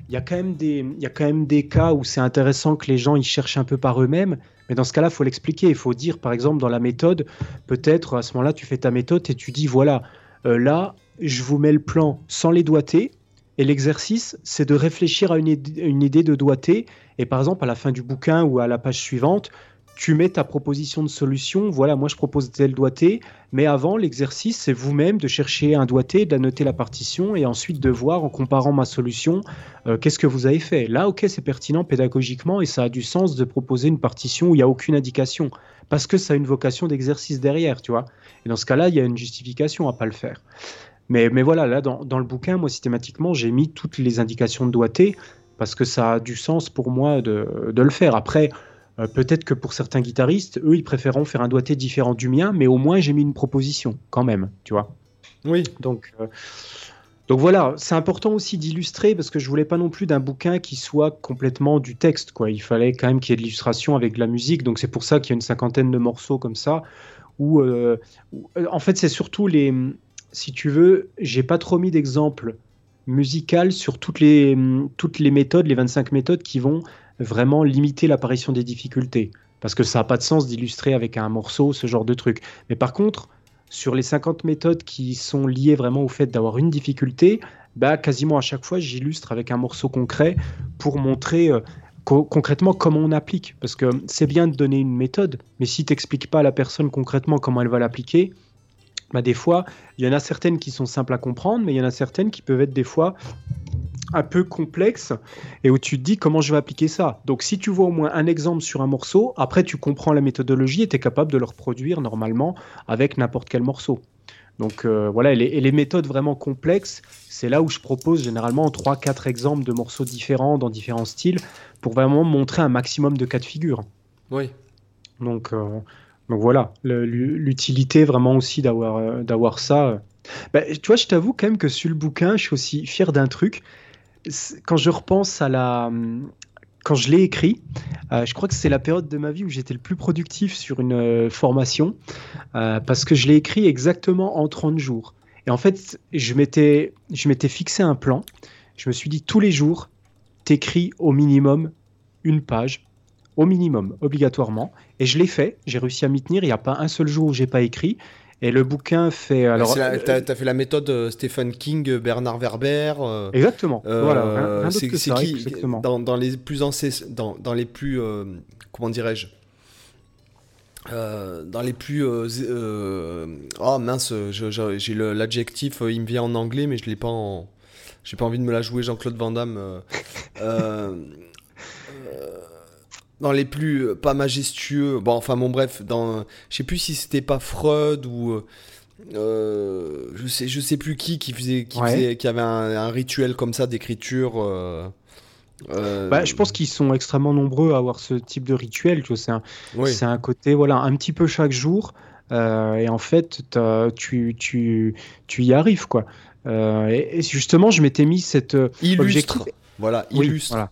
il y, a quand même des, y cas où c'est intéressant que les gens ils cherchent un peu par eux-mêmes. Mais dans ce cas-là, il faut l'expliquer. Il faut dire, par exemple, dans la méthode, peut-être à ce moment-là, tu fais ta méthode et tu dis voilà, euh, là, je vous mets le plan sans les doigtés. Et l'exercice, c'est de réfléchir à une, une idée de doigté. Et par exemple, à la fin du bouquin ou à la page suivante, tu mets ta proposition de solution. Voilà, moi je propose tel doigté, mais avant l'exercice, c'est vous-même de chercher un doigté, de noter la partition et ensuite de voir en comparant ma solution euh, qu'est-ce que vous avez fait. Là, ok, c'est pertinent pédagogiquement et ça a du sens de proposer une partition où il n'y a aucune indication parce que ça a une vocation d'exercice derrière, tu vois. Et dans ce cas-là, il y a une justification à pas le faire. Mais, mais voilà, là, dans, dans le bouquin, moi, systématiquement, j'ai mis toutes les indications de doigté parce que ça a du sens pour moi de, de le faire. Après, euh, peut-être que pour certains guitaristes, eux, ils préféreront faire un doigté différent du mien, mais au moins j'ai mis une proposition quand même, tu vois. Oui. Donc, euh, donc voilà, c'est important aussi d'illustrer parce que je voulais pas non plus d'un bouquin qui soit complètement du texte, quoi. Il fallait quand même qu'il y ait de l'illustration avec de la musique, donc c'est pour ça qu'il y a une cinquantaine de morceaux comme ça. Où, euh, en fait, c'est surtout les, si tu veux, j'ai pas trop mis d'exemples musical sur toutes les, toutes les méthodes, les 25 méthodes qui vont vraiment limiter l'apparition des difficultés. Parce que ça n'a pas de sens d'illustrer avec un morceau ce genre de truc. Mais par contre, sur les 50 méthodes qui sont liées vraiment au fait d'avoir une difficulté, bah, quasiment à chaque fois, j'illustre avec un morceau concret pour montrer euh, concrètement comment on applique. Parce que c'est bien de donner une méthode, mais si tu n'expliques pas à la personne concrètement comment elle va l'appliquer, bah, des fois, il y en a certaines qui sont simples à comprendre, mais il y en a certaines qui peuvent être des fois un peu complexes et où tu te dis comment je vais appliquer ça. Donc si tu vois au moins un exemple sur un morceau, après tu comprends la méthodologie et tu es capable de le reproduire normalement avec n'importe quel morceau. Donc euh, voilà, et les, méthodes vraiment complexes, c'est là où je propose généralement 3-4 exemples de morceaux différents dans différents styles pour vraiment montrer un maximum de cas de figure. Oui. Donc, euh, donc voilà, l'utilité vraiment aussi d'avoir euh, ça. Bah, tu vois, je t'avoue quand même que sur le bouquin, je suis aussi fier d'un truc. Quand je repense à la, quand je l'ai écrit, euh, je crois que c'est la période de ma vie où j'étais le plus productif sur une euh, formation, parce que je l'ai écrit exactement en 30 jours. Et en fait, je m'étais fixé un plan. Je me suis dit tous les jours, t'écris au minimum une page au minimum, obligatoirement. Et je l'ai fait, j'ai réussi à m'y tenir. Il n'y a pas un seul jour où j'ai pas écrit. Et le bouquin fait. Alors, tu as, fait la méthode euh, Stephen King, euh, Bernard Werber. Euh, exactement. voilà. C'est qui dans, dans, les plus dans, dans les plus comment dirais-je dans les plus oh mince j'ai l'adjectif il me vient en anglais mais je l'ai pas en j'ai pas envie de me la jouer Jean-Claude Van Damme [LAUGHS] dans les plus euh, pas majestueux. Bon, enfin, bon, bref, dans, je sais plus si c'était pas Freud ou euh, euh, je sais, je sais plus qui qui faisait, qui, faisait, qui avait un, rituel comme ça d'écriture. Bah, je pense qu'ils sont extrêmement nombreux à avoir ce type de rituel. Tu c'est un, c'est un côté, voilà, un petit peu chaque jour. et en fait, tu, tu, tu y arrives, quoi. Et, justement, je m'étais mis cette illustre. Voilà, illustre. voilà.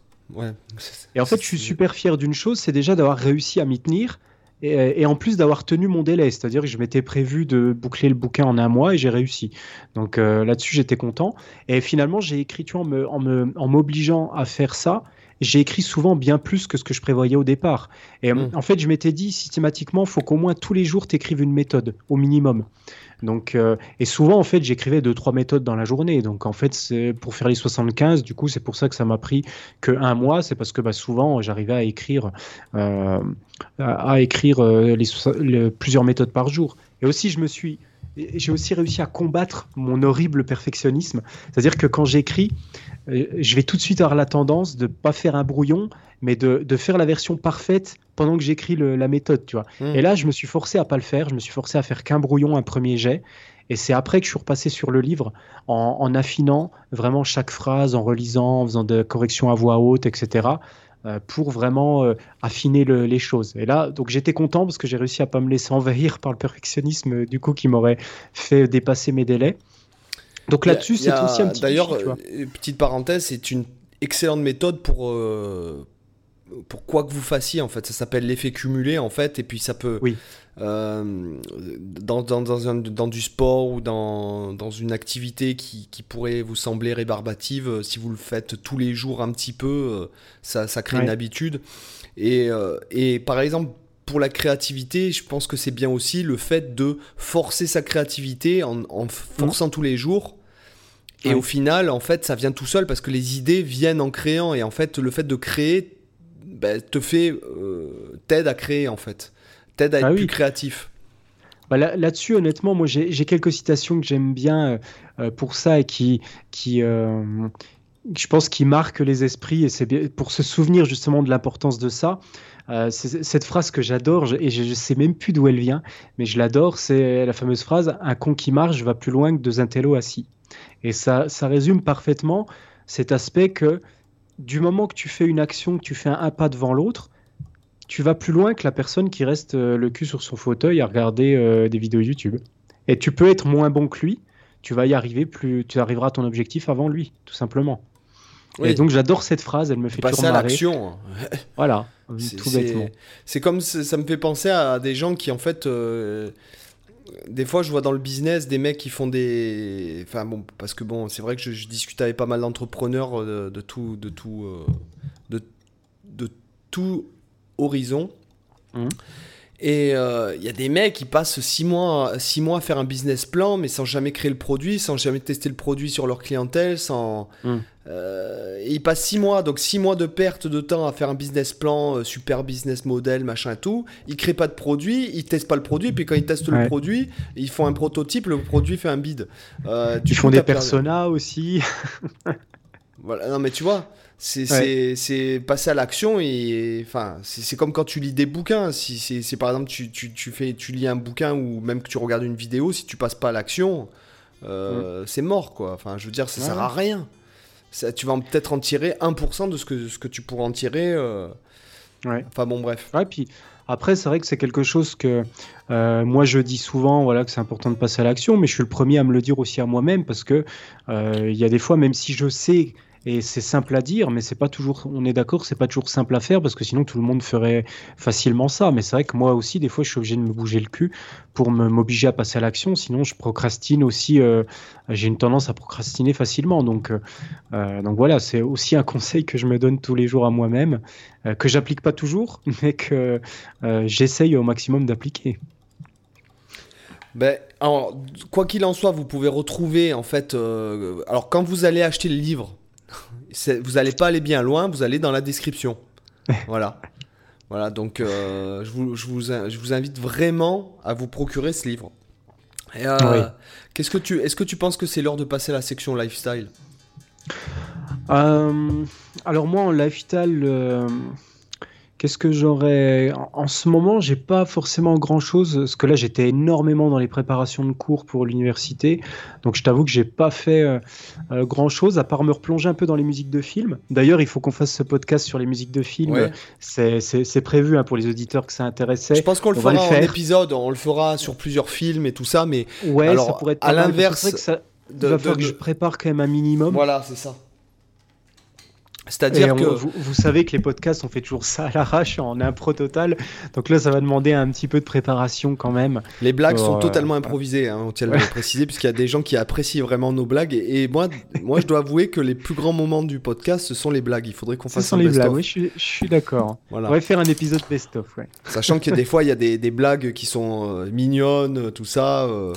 Et en fait, je suis super fier d'une chose, c'est déjà d'avoir réussi à m'y tenir. Et, en plus d'avoir tenu mon délai, c'est-à-dire que je m'étais prévu de boucler le bouquin en un mois et j'ai réussi. Donc euh, là-dessus, j'étais content. Et finalement, j'ai écrit, tu en m'obligeant en à faire ça, j'ai écrit souvent bien plus que ce que je prévoyais au départ. Et mmh. en fait, je m'étais dit systématiquement, il faut qu'au moins tous les jours, tu écrives une méthode, au minimum. Donc, euh, et souvent, en fait, j'écrivais deux, trois méthodes dans la journée. Donc, en fait, c'est pour faire les 75, du coup, c'est pour ça que ça m'a pris que un mois. C'est parce que bah, souvent, j'arrivais à écrire, euh, à, écrire euh, les, plusieurs méthodes par jour. Et aussi, je me suis j'ai aussi réussi à combattre mon horrible perfectionnisme. C'est-à-dire que quand j'écris, je vais tout de suite avoir la tendance de pas faire un brouillon, mais de, de faire la version parfaite pendant que j'écris la méthode, tu vois. Hmm. Et là, je me suis forcé à pas le faire. Je me suis forcé à faire qu'un brouillon, un premier jet. Et c'est après que je suis repassé sur le livre en, affinant vraiment chaque phrase, en relisant, en faisant des corrections à voix haute, etc. Euh, pour vraiment euh, affiner les choses. Et là, donc j'étais content parce que j'ai réussi à pas me laisser envahir par le perfectionnisme, du coup, qui m'aurait fait dépasser mes délais. Donc là-dessus, c'est aussi un petit. D'ailleurs, petite parenthèse, c'est une excellente méthode pour pour quoi que vous fassiez en fait. Ça s'appelle l'effet cumulé en fait, et puis ça peut. Oui. Euh, dans, dans, dans, un, dans, du sport ou dans, dans une activité qui, qui, pourrait vous sembler rébarbative, euh, si vous le faites tous les jours un petit peu, euh, ça, ça crée une habitude. Et, et par exemple, pour la créativité, je pense que c'est bien aussi le fait de forcer sa créativité en, en forçant tous les jours. Et au final, en fait, ça vient tout seul parce que les idées viennent en créant. Et en fait, le fait de créer ben, te fait, t'aide à créer en fait t'aide à être ah plus créatif. Bah là-dessus, honnêtement, moi j'ai quelques citations que j'aime bien euh, pour ça et qui, qui euh, je pense, qui marquent les esprits et c'est pour se souvenir justement de l'importance de ça. Euh, cette phrase que j'adore et je, ne sais même plus d'où elle vient, mais je l'adore. C'est la fameuse phrase "Un con qui marche va plus loin que deux intellos assis". Et ça, ça résume parfaitement cet aspect que du moment que tu fais une action, que tu fais un pas devant l'autre, tu vas plus loin que la personne qui reste euh, le cul sur son fauteuil à regarder euh, des vidéos YouTube. Et tu peux être moins bon que lui, tu vas y arriver plus, tu arriveras à ton objectif avant lui, tout simplement. Et donc j'adore cette phrase, elle me fait passer à l'action. voilà, tout bêtement. C'est comme ça me fait penser à des gens qui en fait. Euh, des fois, je vois dans le business des mecs qui font des. Enfin bon, parce que bon, c'est vrai que je, discute avec pas mal d'entrepreneurs de, tout, de tout, de, de tout Horizon. Mmh. Et il euh, y a des mecs qui passent 6 mois, six mois à faire un business plan, mais sans jamais créer le produit, sans jamais tester le produit sur leur clientèle. Sans, mmh. Euh, et ils passent 6 mois, donc 6 mois de perte de temps à faire un business plan, euh, super business model, machin tout. Ils créent pas de produit, ils testent pas le produit, puis quand ils testent le produit, ils font un prototype, le produit fait un bid. ils font des personas aussi. [LAUGHS] voilà, non mais tu vois. C'est passer à l'action et enfin c'est comme quand tu lis des bouquins. Si c'est par exemple tu, tu, tu, fais tu lis un bouquin ou même que tu regardes une vidéo, si tu passes pas à l'action, euh, mm. c'est mort quoi. Enfin je veux dire ça sert à rien. Ça, tu vas peut-être en tirer 1% de ce que ce que tu pourras en tirer. Euh... Enfin bon bref. Ouais puis après c'est vrai que c'est quelque chose que euh, moi je dis souvent voilà que c'est important de passer à l'action, mais je suis le premier à me le dire aussi à moi-même parce que euh, il y a des fois même si je sais et c'est simple à dire, mais c'est pas toujours, on est d'accord, c'est pas toujours simple à faire parce que sinon tout le monde ferait facilement ça. Mais c'est vrai que moi aussi, des fois, je suis obligé de me bouger le cul pour m'obliger à passer à l'action. Sinon, je procrastine aussi. Euh, j'ai une tendance à procrastiner facilement. Donc, euh, euh, donc voilà, c'est aussi un conseil que je me donne tous les jours à moi-même, que j'applique pas toujours, [LAUGHS] mais que j'essaye au maximum d'appliquer. Ben, alors, quoi qu'il en soit, vous pouvez retrouver en fait. alors, quand vous allez acheter le livre, vous n'allez pas aller bien loin, vous allez dans la description. [LAUGHS] voilà. Voilà, donc euh, je, vous, je, vous, je, vous, invite vraiment à vous procurer ce livre. Euh, qu'est-ce que tu, est-ce que tu penses que c'est l'heure de passer à la section lifestyle? Euh, Alors moi en lifestyle, Qu'est-ce que j'aurais en, ce moment J'ai pas forcément grand chose parce que là j'étais énormément dans les préparations de cours pour l'université, donc je t'avoue que j'ai pas fait euh, euh, grand chose à part me replonger un peu dans les musiques de films. D'ailleurs, il faut qu'on fasse ce podcast sur les musiques de films. C'est prévu hein, pour les auditeurs que ça intéressait. Je pense qu'on le fera en épisode, on le fera sur plusieurs films et tout ça, mais ouais, alors, ça pourrait être à l'inverse. Il va falloir que je prépare quand même un minimum. Voilà, c'est ça. C'est-à-dire que. Vous, savez que les podcasts, on fait toujours ça à l'arrache, en impro total. Donc là, ça va demander un petit peu de préparation quand même. Les blagues sont euh, totalement improvisées, hein, on tient à le préciser, puisqu'il y a des gens qui apprécient vraiment nos blagues. Et, moi, moi, je dois avouer que les plus grands moments du podcast, ce sont les blagues. Il faudrait qu'on fasse ce sont les blagues, oui, je suis, d'accord. On va faire un épisode best-of, ouais. Sachant que des [LAUGHS] fois, il y a des, des blagues qui sont euh, mignonnes, tout ça, euh,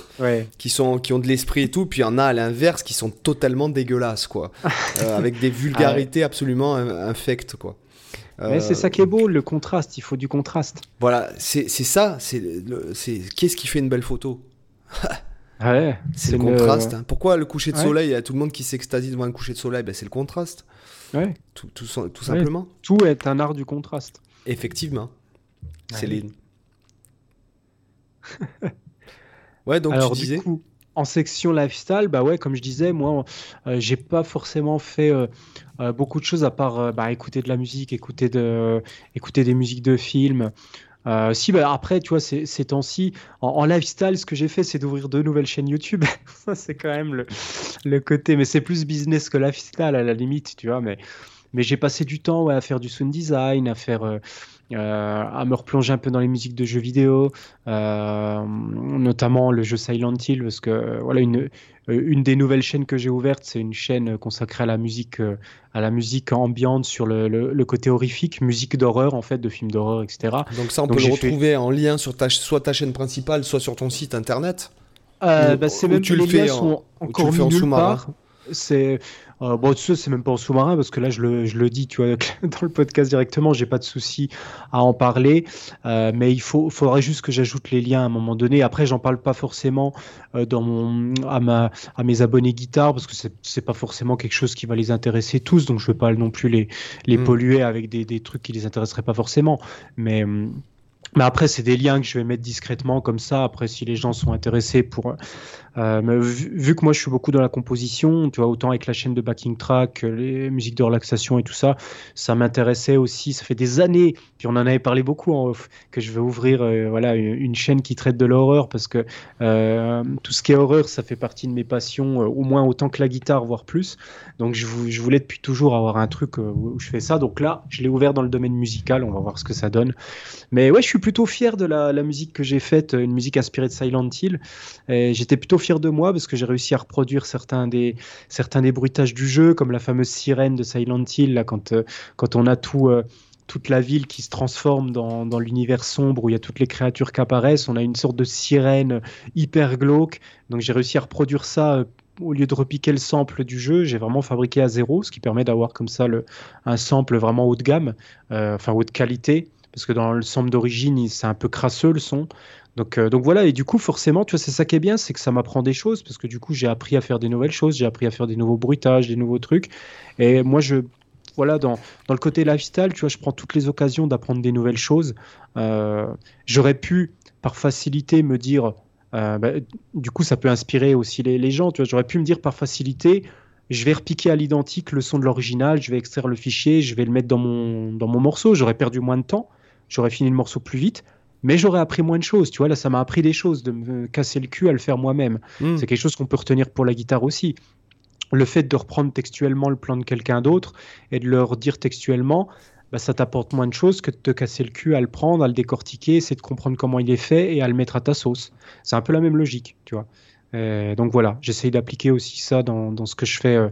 qui, sont, qui ont de l'esprit et tout. Puis il y en a à l'inverse qui sont totalement dégueulasses, quoi. [LAUGHS] avec des vulgarités absolument absolument infect, quoi. Mais c'est ça qui est beau, le contraste. Il faut du contraste. Voilà, c'est ça. C'est qu'est-ce qui fait une belle photo? Ah ouais, [LAUGHS] C'est le contraste. Hein. Pourquoi le coucher de soleil Il y a tout le monde qui s'extasie devant un coucher de soleil? Ben, c'est le contraste. Ouais. Tout, tout, tout simplement. Tout est un art du contraste. Effectivement. Céline. ouais, donc tu disais. coup, en section lifestyle, bah ouais, comme je disais, moi, euh, j'ai pas forcément fait euh, euh, beaucoup de choses à part bah, écouter de la musique, écouter, de, écouter des musiques de films. si, bah, après, tu vois, ces, ces temps-ci, en, lifestyle, ce que j'ai fait, c'est d'ouvrir deux nouvelles chaînes YouTube. [LAUGHS] Ça, c'est quand même le, le côté, mais c'est plus business que lifestyle à la limite, tu vois. Mais mais j'ai passé du temps à faire du sound design, à faire. Euh, euh, à me replonger un peu dans les musiques de jeux vidéo, notamment le jeu Silent Hill, parce que voilà une, une des nouvelles chaînes que j'ai ouvertes, c'est une chaîne consacrée à la musique, à la musique ambiante sur le, le, côté horrifique, musique d'horreur en fait, de films d'horreur, etc. Donc ça, on peut le retrouver en lien sur ta, soit ta chaîne principale, soit sur ton site internet. Euh, bah, c'est même tu le fais en, encore tu le fais en sous-marin. C'est euh, bon, tu sais, c'est même pas en sous-marin parce que là, je le, je le, dis, tu vois, [LAUGHS] dans le podcast directement, j'ai pas de souci à en parler. Euh, mais il faut, faudrait juste que j'ajoute les liens à un moment donné. Après, j'en parle pas forcément euh, dans mon, à, ma, à mes abonnés guitare parce que c'est pas forcément quelque chose qui va les intéresser tous. Donc, je veux pas non plus les, les hmm. polluer avec des, des, trucs qui les intéresseraient pas forcément. Mais mais après, c'est des liens que je vais mettre discrètement comme ça. Après, si les gens sont intéressés pour, euh, vu, que moi je suis beaucoup dans la composition, tu vois, autant avec la chaîne de backing track, les musiques de relaxation et tout ça, ça m'intéressait aussi. Ça fait des années, puis on en avait parlé beaucoup en off, que je vais ouvrir euh, voilà, une chaîne qui traite de l'horreur parce que euh, tout ce qui est horreur, ça fait partie de mes passions, au moins autant que la guitare, voire plus. Donc je, voulais depuis toujours avoir un truc où je fais ça. Donc là, je l'ai ouvert dans le domaine musical, on va voir ce que ça donne. Mais ouais, je suis plutôt fier de la, la musique que j'ai faite, une musique inspirée de Silent Hill. J'étais plutôt fier de moi parce que j'ai réussi à reproduire certains des, certains des bruitages du jeu, comme la fameuse sirène de Silent Hill, là, quand, euh, quand on a tout. Euh, toute la ville qui se transforme dans, dans l'univers sombre où il y a toutes les créatures qui apparaissent. On a une sorte de sirène hyper glauque. Donc j'ai réussi à reproduire ça euh, au lieu de repiquer le sample du jeu, j'ai vraiment fabriqué à zéro, ce qui permet d'avoir comme ça le, un sample vraiment haut de gamme, enfin haute qualité, parce que dans le sample d'origine, c'est un peu crasseux le son. Donc, euh, donc voilà, et du coup, forcément, tu vois, c'est ça qui est bien, c'est que ça m'apprend des choses, parce que du coup, j'ai appris à faire des nouvelles choses, j'ai appris à faire des nouveaux bruitages, des nouveaux trucs. Et moi, je, voilà, dans, dans le côté lifestyle, tu vois, je prends toutes les occasions d'apprendre des nouvelles choses. Euh, j'aurais pu, par facilité, me dire, euh, bah, du coup, ça peut inspirer aussi les, les gens, tu vois, j'aurais pu me dire par facilité, je vais repiquer à l'identique le son de l'original, je vais extraire le fichier, je vais le mettre dans mon, dans mon morceau, j'aurais perdu moins de temps, j'aurais fini le morceau plus vite mais j'aurais appris moins de choses. Tu vois, là, ça m'a appris des choses, de me casser le cul à le faire moi-même. Hmm. C'est quelque chose qu'on peut retenir pour la guitare aussi. Le fait de reprendre textuellement le plan de quelqu'un d'autre et de leur dire textuellement, bah, ça t'apporte moins de choses que de te casser le cul à le prendre, à le décortiquer, c'est de comprendre comment il est fait et à le mettre à ta sauce. C'est un peu la même logique, tu vois. donc voilà, j'essaye d'appliquer aussi ça dans, ce que je fais, euh,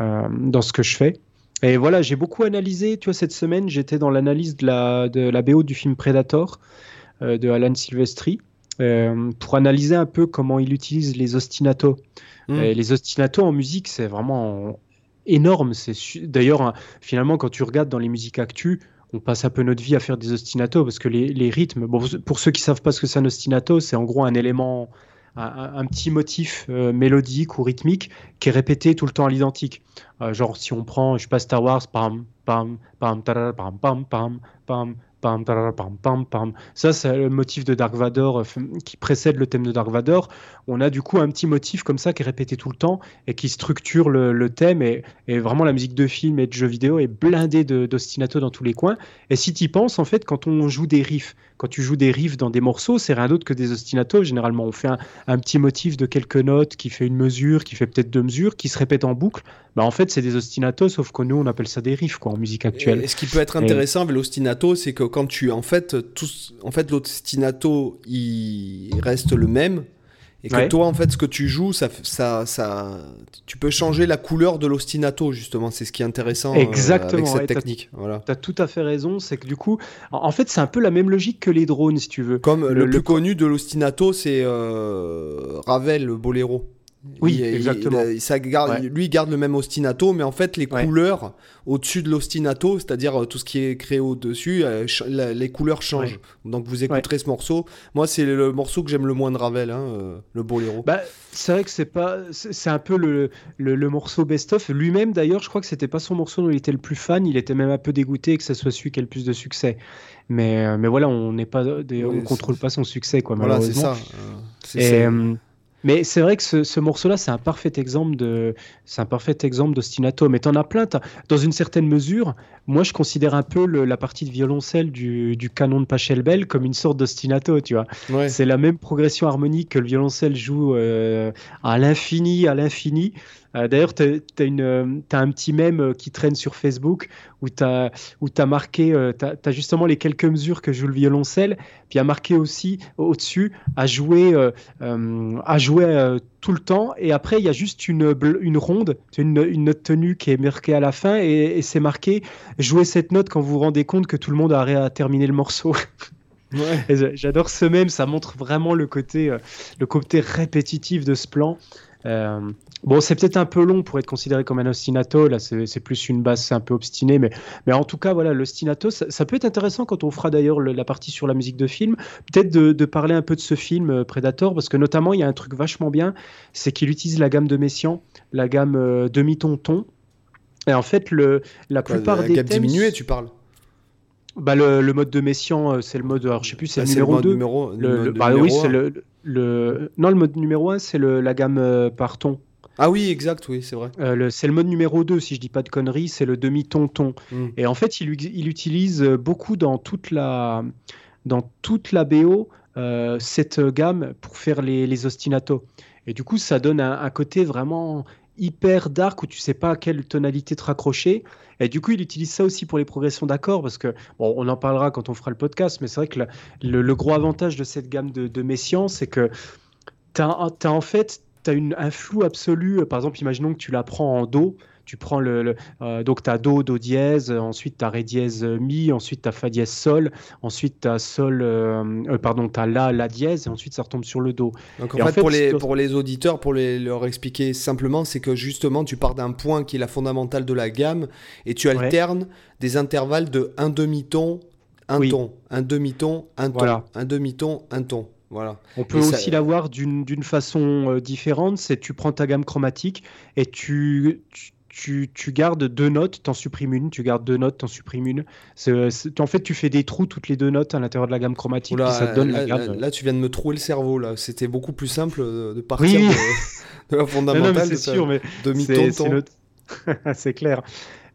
euh, dans ce que je fais. Et voilà, j'ai beaucoup analysé. Tu vois, cette semaine, j'étais dans l'analyse de la, de la BO du film Predator. Euh, de Alan Silvestri euh, pour analyser un peu comment il utilise les ostinatos. Hmm. les ostinatos en musique, c'est vraiment énorme. C'est d'ailleurs hein, finalement quand tu regardes dans les musiques actuelles, on passe un peu notre vie à faire des ostinatos parce que les, rythmes. pour ceux qui savent pas ce que c'est un ostinato, c'est en gros un élément, un, petit motif euh, mélodique ou rythmique qui est répété tout le temps à l'identique. genre si on prend, je sais pas Star Wars, pam pam pam pam pam pam pam Ça, c'est le motif de Dark Vador euh, qui précède le thème de Dark Vador. On a du coup un petit motif comme ça qui est répété tout le temps et qui structure le, thème. Et, vraiment, la musique de film et de jeux vidéo est blindée d'ostinato dans tous les coins. Et si tu y penses, en fait, quand on joue des riffs, quand tu joues des riffs dans des morceaux, c'est rien d'autre que des ostinatos. Généralement, on fait un, petit motif de quelques notes qui fait une mesure, qui fait peut-être deux mesures, qui se répète en boucle. Bah, en fait, c'est des ostinatos, sauf que nous, on appelle ça des riffs quoi, en musique actuelle. Et ce qui peut être intéressant avec l'ostinato, c'est que quand tu. En fait, en fait l'ostinato, il reste le même. Et que toi, en fait, ce que tu joues, ça, ça, ça, tu peux changer la couleur de l'ostinato, justement. C'est ce qui est intéressant euh, avec cette technique. Voilà. Tu as tout à fait raison. C'est que du coup, en fait, c'est un peu la même logique que les drones, si tu veux. Comme le, plus connu de l'ostinato, c'est euh, Ravel, le boléro. Oui, exactement. ça garde, Lui, il garde le même ostinato, mais en fait, les couleurs au-dessus de l'ostinato, c'est-à-dire euh, tout ce qui est créé au-dessus, euh, les couleurs changent. Donc, vous écouterez ce morceau. Moi, c'est le morceau que j'aime le moins de Ravel, hein, euh, le Boléro. Bah, c'est vrai que c'est pas, c'est un peu le, le, morceau best-of. Lui-même, d'ailleurs, je crois que c'était pas son morceau dont il était le plus fan. Il était même un peu dégoûté que ce soit celui qui ait le plus de succès. Mais, mais voilà, on n'est pas, des, on contrôle pas son succès, quoi. Voilà, c'est ça. Et, mais c'est vrai que ce, morceau-là, c'est un parfait exemple de, c'est un parfait exemple d'ostinato. Mais t'en as plein. Dans une certaine mesure, moi, je considère un peu la partie de violoncelle du, canon de Pachelbel comme une sorte d'ostinato, tu vois. C'est la même progression harmonique que le violoncelle joue euh, à l'infini, à l'infini. Euh, d'ailleurs, tu as, un petit mème qui traîne sur Facebook où tu as, as, marqué, tu as, justement les quelques mesures que joue le violoncelle, puis a marqué aussi au-dessus à jouer, à jouer tout le temps, et après il y a juste une, une ronde, une, une note tenue qui est marquée à la fin, et, c'est marqué jouer cette note quand vous vous rendez compte que tout le monde a, à terminer le morceau. [LAUGHS] J'adore ce même, ça montre vraiment le côté, euh, le côté répétitif de ce plan. Euh, bon, c'est peut-être un peu long pour être considéré comme un ostinato. Là, c'est plus une basse un peu obstinée, mais, mais en tout cas, voilà, l'ostinato, ça, ça, peut être intéressant quand on fera d'ailleurs la partie sur la musique de film. Peut-être de, parler un peu de ce film euh, Predator, parce que notamment, il y a un truc vachement bien, c'est qu'il utilise la gamme de Messiaen, la gamme demi-ton-ton. Et en fait, le, la plupart la des gamme diminuée, tu parles? Bah, le, le, mode de Messian, euh, c'est le mode, alors je sais plus, c'est bah, le numéro 2. Numéro, le, bah oui, c'est le, le, non, le mode numéro 1, c'est la gamme euh, par ton. Ah oui, exact, oui, c'est vrai. Euh, c'est le mode numéro 2, si je dis pas de conneries, c'est le demi-ton-ton. Hmm. Et en fait, il, il, utilise beaucoup dans toute la, dans toute la BO cette gamme pour faire les, les ostinatos. Et du coup, ça donne un, un côté vraiment hyper dark où tu sais pas à quelle tonalité te raccrocher. Et du coup, il utilise ça aussi pour les progressions d'accords parce que, bon, on en parlera quand on fera le podcast, mais c'est vrai que le, gros avantage de cette gamme de, de c'est que tu as, en fait as un flou absolu. Par exemple, imaginons que tu la prends en Do tu prends le, euh, donc tu as do do dièse ensuite tu as ré dièse mi ensuite tu as fa dièse sol ensuite tu as sol euh, euh, pardon tu as la la dièse et ensuite ça retombe sur le do. Donc en, fait, pour les pour les auditeurs pour les, leur expliquer simplement c'est que justement tu pars d'un point qui est la fondamentale de la gamme et tu alternes des intervalles de un demi-ton un ton un demi-ton un ton un demi-ton un ton. Voilà. On peut aussi l'avoir d'une façon différente, c'est tu prends ta gamme chromatique et tu, tu, gardes deux notes, t'en supprimes une, tu gardes deux notes, t'en supprimes une. en fait, tu fais des trous toutes les deux notes à l'intérieur de la gamme chromatique. ça te donne là, la là, tu viens de me trouer le cerveau. là. C'était beaucoup plus simple de partir de, [LAUGHS] la fondamentale. c'est sûr, mais [LAUGHS] c'est clair.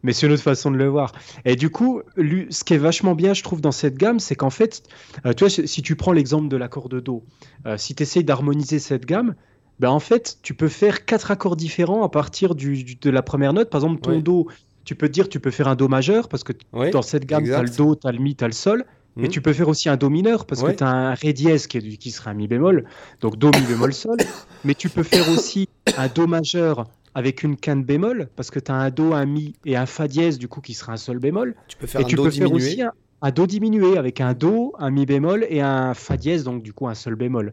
Mais c'est une autre façon de le voir. Et du coup, ce qui est vachement bien, je trouve, dans cette gamme, c'est qu'en fait, euh, tu vois, si tu prends l'exemple de l'accord de Do, euh, si tu essayes d'harmoniser cette gamme, ben en fait, tu peux faire quatre accords différents à partir du, de la première note. Par exemple, ton Do, tu peux te dire, tu peux faire un Do majeur, parce que dans cette gamme, tu as le Do, tu as le Mi, tu as le Sol. Mais mhm. tu peux faire aussi un Do mineur, parce que tu as un Ré dièse qui, est, qui sera un Mi bémol, donc Do, Mi bémol, Sol. [COUGHS] Mais tu peux faire aussi un Do majeur avec une quinte bémol, parce que tu as un Do, un Mi et un Fa dièse, du coup, qui sera un Sol bémol. Tu peux faire et un tu Do peux diminué. Faire aussi un, un, Do diminué, avec un Do, un Mi bémol et un Fa dièse, donc du coup un Sol bémol.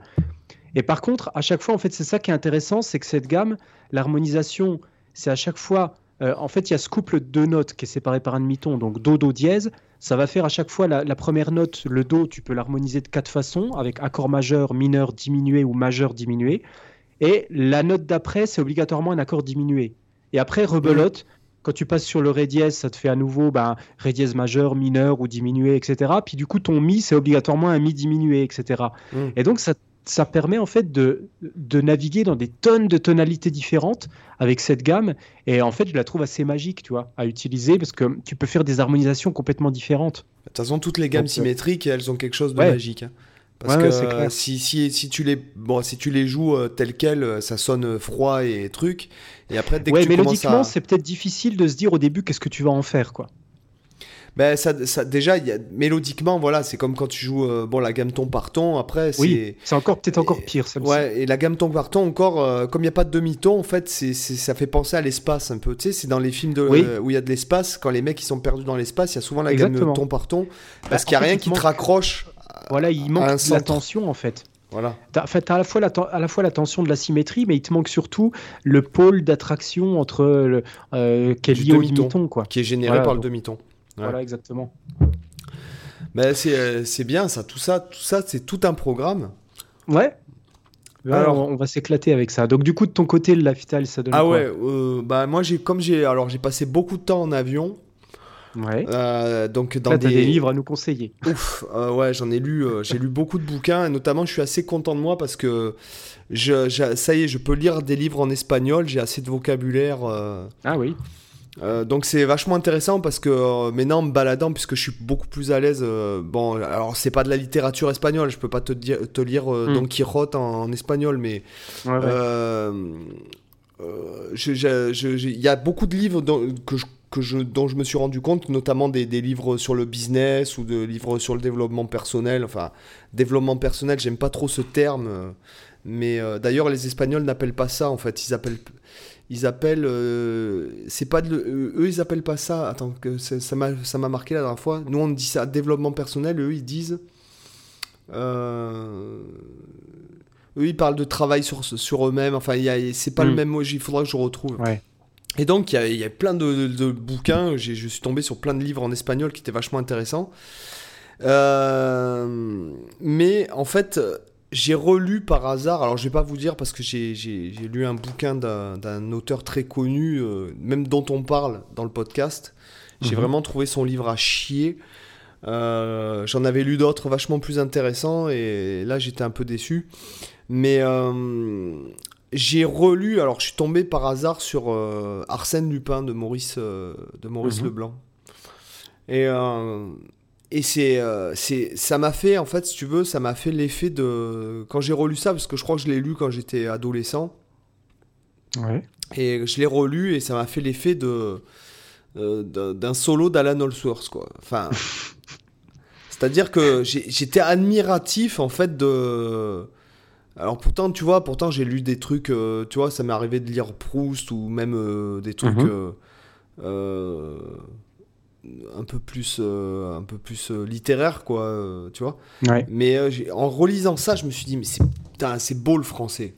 Et par contre, à chaque fois, en fait, c'est ça qui est intéressant, c'est que cette gamme, l'harmonisation, c'est à chaque fois, euh, en fait, il y a ce couple de notes qui est séparé par un demi-ton, donc do, do, dièse. Ça va faire à chaque fois la, première note, le do, tu peux l'harmoniser de quatre façons, avec accord majeur, mineur, diminué ou majeur, diminué. Et la note d'après, c'est obligatoirement un accord diminué. Et après, rebelote, quand tu passes sur le ré dièse, ça te fait à nouveau ben, ré dièse majeur, mineur ou diminué, etc. Puis du coup, ton mi, c'est obligatoirement un mi diminué, etc. Mm. Et donc, ça ça permet en fait de, de, naviguer dans des tonnes de tonalités différentes avec cette gamme. Et en fait, je la trouve assez magique, tu vois, à utiliser parce que tu peux faire des harmonisations complètement différentes. De toute façon, toutes les gammes euh, symétriques, elles ont quelque chose de magique. Hein. Parce que si, si, si, tu les, bon, si tu les joues euh, tel quel, euh, ça sonne froid et truc. Et après, dès que tu mélodiquement, c'est peut-être difficile de se dire au début qu'est-ce que tu vas en faire, quoi ben ça, ça déjà y a, mélodiquement voilà c'est comme quand tu joues euh, bon la gamme ton par ton après c'est oui, c'est encore peut-être encore pire ça ouais et la gamme ton par ton encore euh, comme il y a pas de demi ton en fait c'est ça fait penser à l'espace un peu tu sais c'est dans les films de, euh, où il y a de l'espace quand les mecs ils sont perdus dans l'espace il y a souvent la gamme ton par ton bah, parce qu'il y a rien qui te raccroche voilà il manque la tension en fait voilà. en fait, à la, fois la, à la fois la tension de la symétrie, mais il te manque surtout le pôle d'attraction entre le, qui est lié au demi-ton, quoi. Qui est généré par le demi-ton. Voilà, exactement. Mais euh, c'est bien ça, tout ça, tout ça, c'est tout un programme. Ouais. alors, on va s'éclater avec ça. Donc du coup, de ton côté, le Lifestyle, ça donne ah quoi ouais, euh, bah moi j'ai comme j'ai alors j'ai passé beaucoup de temps en avion. Ouais. Euh, donc dans des... des... livres à nous conseiller. [LAUGHS] Ouf, ouais, j'en ai lu, j'ai lu beaucoup de bouquins, et notamment je suis assez content de moi parce que je, ça y est, je peux lire des livres en espagnol, j'ai assez de vocabulaire. Ah oui. Euh, donc c'est vachement intéressant parce que euh, maintenant en me baladant puisque je suis beaucoup plus à l'aise euh, bon alors c'est pas de la littérature espagnole je peux pas te, dire, te lire hmm. Don Quijote en, espagnol mais il y a beaucoup de livres que je que je, dont je me suis rendu compte, notamment des, des, livres sur le business ou des livres sur le développement personnel. Enfin, développement personnel, j'aime pas trop ce terme. Mais d'ailleurs, les Espagnols n'appellent pas ça, en fait. Ils appellent. Ils appellent. Euh, c'est pas de, eux, ils appellent pas ça. Attends, que ça m'a marqué la dernière fois. Nous, on dit ça développement personnel. Eux, ils disent. Euh, eux, ils parlent de travail sur, sur eux-mêmes. Enfin, c'est pas le mm. même mot. Il faudra que je retrouve. Ouais. Et donc, il y, a plein de, bouquins. Je suis tombé sur plein de livres en espagnol qui étaient vachement intéressants. Euh, mais en fait, j'ai relu par hasard. Alors, je vais pas vous dire parce que j'ai lu un bouquin d'un auteur très connu, euh, même dont on parle dans le podcast. J'ai mhm. vraiment trouvé son livre à chier. Euh, j'en avais lu d'autres vachement plus intéressants et là j'étais un peu déçu. Mais j'ai relu, alors je suis tombé par hasard sur euh, Arsène Lupin de Maurice, euh, de Maurice mhm. Leblanc. Et, euh, et c'est, c'est, ça m'a fait, en fait, si tu veux, ça m'a fait l'effet de. Quand j'ai relu ça, parce que je crois que je l'ai lu quand j'étais adolescent. Ouais. Et je l'ai relu et ça m'a fait l'effet de, d'un solo d'Alan Allsworth, quoi. Enfin. [LAUGHS] C'est-à-dire que j'étais admiratif, en fait, de alors pourtant, tu vois, pourtant j'ai lu des trucs, euh, tu vois, ça m'est arrivé de lire Proust ou même euh, des trucs mhm. Euh, un peu plus, un peu plus littéraires, quoi, tu vois. Mais en relisant ça, je me suis dit, mais c'est beau le français.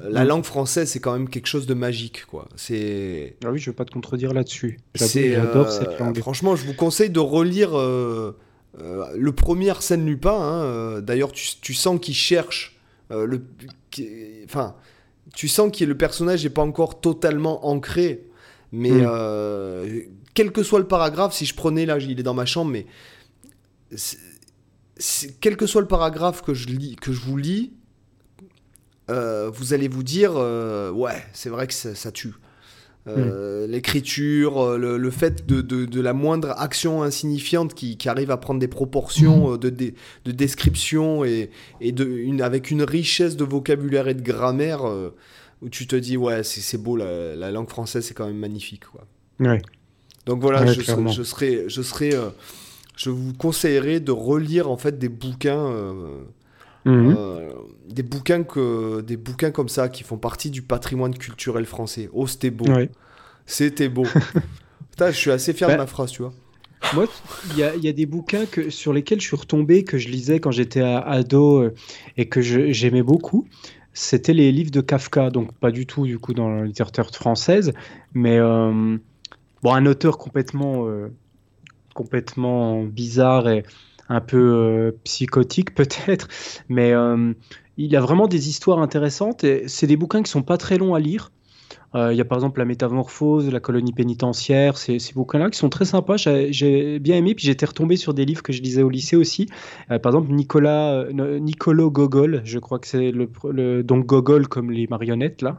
La mhm. langue française, c'est quand même quelque chose de magique, quoi. C'est. Ah oui, je vais pas te contredire là-dessus. J'adore cette langue. Franchement, je vous conseille de relire le premier Arsène Lupin. Hein, d'ailleurs, tu, tu, sens qu'il cherche euh, le, enfin, tu sens que le personnage n'est pas encore totalement ancré, mais hmm. Euh, quel que soit le paragraphe, si je prenais là, il est dans ma chambre, mais quel que soit le paragraphe que je lis, que je vous lis, euh, vous allez vous dire, ouais, c'est vrai que ça tue. Euh, l'écriture, euh, le, fait de, de, la moindre action insignifiante qui, qui arrive à prendre des proportions euh, de, de, description et, et de, une, avec une richesse de vocabulaire et de grammaire où tu te dis, ouais, c'est beau, la, la, langue française, c'est quand même magnifique. Quoi. Ouais. Donc voilà, je, je, serais, je, serais, je vous conseillerais de relire en fait des bouquins. Mhm. des bouquins que des bouquins comme ça qui font partie du patrimoine culturel français. Oh, c'était beau. C'était beau. [LAUGHS] Putain, je suis assez fier de bah, ma phrase, tu vois. Moi, il y, y a, des bouquins que, sur lesquels je suis retombé, que je lisais quand j'étais ado euh, et que j'aimais beaucoup. C'était les livres de Kafka, donc pas du tout du coup dans la littérature française, mais euh, bon, un auteur complètement, euh, complètement bizarre et un peu psychotique [LAUGHS] peut-être, mais il a vraiment des histoires intéressantes et c'est des bouquins qui sont pas très longs à lire. Euh, il y a par exemple La Métamorphose, La Colonie pénitentiaire, ces, ces bouquins-là qui sont très sympas. J'ai bien aimé, puis j'étais retombé sur des livres que je lisais au lycée aussi. Euh, par exemple, Nicolas, euh, Nicolo Gogol, je crois que c'est le, donc Gogol comme les marionnettes là.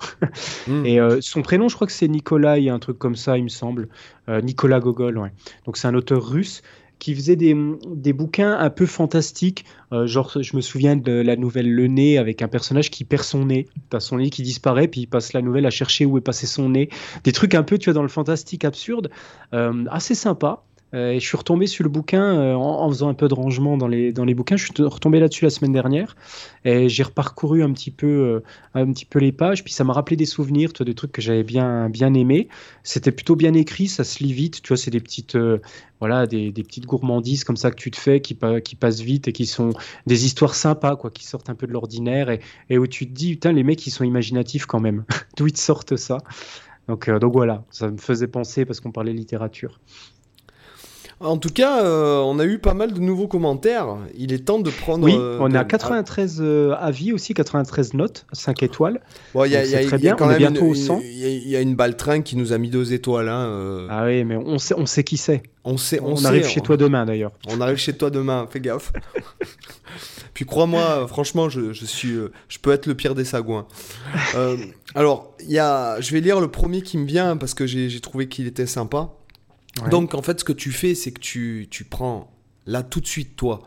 Hmm. [LAUGHS] Et son prénom, je crois que c'est Nicolas, il y a un truc comme ça, il me semble. Nicolas Gogol, ouais. Donc c'est un auteur russe qui faisait des, des, bouquins un peu fantastiques. Euh, genre, je me souviens de la nouvelle Le Nez avec un personnage qui perd son nez. T'as son nez qui disparaît, puis il passe la nouvelle à chercher où est passé son nez. Des trucs un peu, tu vois, dans le fantastique absurde. Euh, assez sympa. Euh, et je suis retombé sur le bouquin euh, en, faisant un peu de rangement dans les, dans les bouquins. Je suis retombé là-dessus la semaine dernière et j'ai reparcouru un petit peu, euh, un petit peu les pages. Puis ça m'a rappelé des souvenirs, toi, des trucs que j'avais bien, bien aimés. C'était plutôt bien écrit, ça se lit vite. Tu vois, c'est des petites, voilà, des, des, petites gourmandises comme ça que tu te fais qui, qui passent vite et qui sont des histoires sympas, quoi, qui sortent un peu de l'ordinaire et, et, où tu te dis, putain, les mecs, ils sont imaginatifs quand même. [LAUGHS] D'où ils sortent ça. Donc, donc voilà, ça me faisait penser parce qu'on parlait littérature. En tout cas, euh, on a eu pas mal de nouveaux commentaires. Il est temps de prendre. Oui, on a 93 euh, avis aussi, 93 notes, 5 étoiles. Bon, il y a, très bien. on est bientôt au 100. Il y, a une baltringue qui nous a mis 2 étoiles. Hein, euh. Ah oui, mais on sait, on sait qui c'est. On sait, on, arrive chez toi demain d'ailleurs. On arrive chez toi demain, fais gaffe. [LAUGHS] Puis crois-moi, franchement, je, suis, je peux être le pire des sagouins. alors, y a, je vais lire le premier qui me vient parce que j'ai trouvé qu'il était sympa. Donc en fait, ce que tu fais, c'est que tu, tu prends là tout de suite, toi,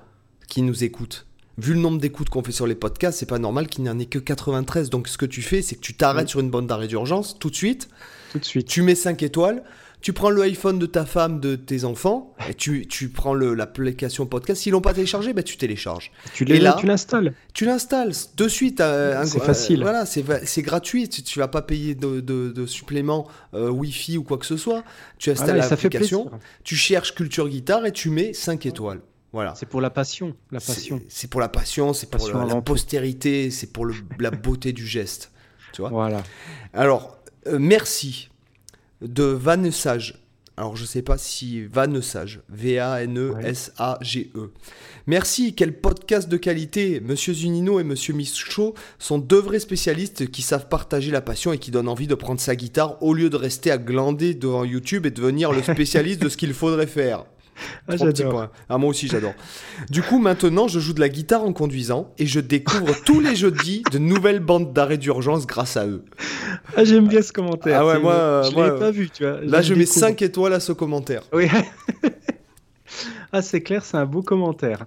qui nous écoute, vu le nombre d'écoutes qu'on fait sur les podcasts, c'est pas normal qu'il n'y en ait que 93. Donc ce que tu fais, c'est que tu t'arrêtes sur une bande d'arrêt d'urgence tout de suite. Tout de suite. Tu mets 5 étoiles. Tu prends le iPhone de ta femme, de tes enfants, et tu, tu prends l'application podcast. S'ils l'ont pas téléchargé, ben tu télécharges. Tu l'installes. Tu l'installes de suite. Euh, c'est facile. voilà, c'est gratuit. Tu, tu vas pas payer de, de, de supplément euh, Wi-Fi ou quoi que ce soit. Tu installes l'application, tu cherches Culture Guitare et tu mets 5 étoiles. Voilà. C'est pour la passion, la passion. C'est pour la passion, c'est pour la, postérité, c'est pour le, la beauté du geste. Tu vois? Voilà. Alors, euh, merci de Vanessage. Alors je sais pas si Vanessage, V-A-N-E-S-A-G-E. E. Merci, quel podcast de qualité. Monsieur Zunino et Monsieur Michaud sont deux vrais spécialistes qui savent partager la passion et qui donnent envie de prendre sa guitare au lieu de rester à glander devant YouTube et devenir le spécialiste de ce qu'il faudrait faire. Ah, j'adore. Ah, moi aussi, j'adore. Du coup, maintenant, je joue de la guitare en conduisant et je découvre [LAUGHS] tous les jeudis de nouvelles bandes d'arrêt d'urgence grâce à eux. Ah, j'aime bien ce commentaire. Ah ouais, moi, je l'avais pas vu, tu vois. Là, je mets 5 étoiles à ce commentaire. Oui. [LAUGHS] ah, c'est clair, c'est un beau commentaire.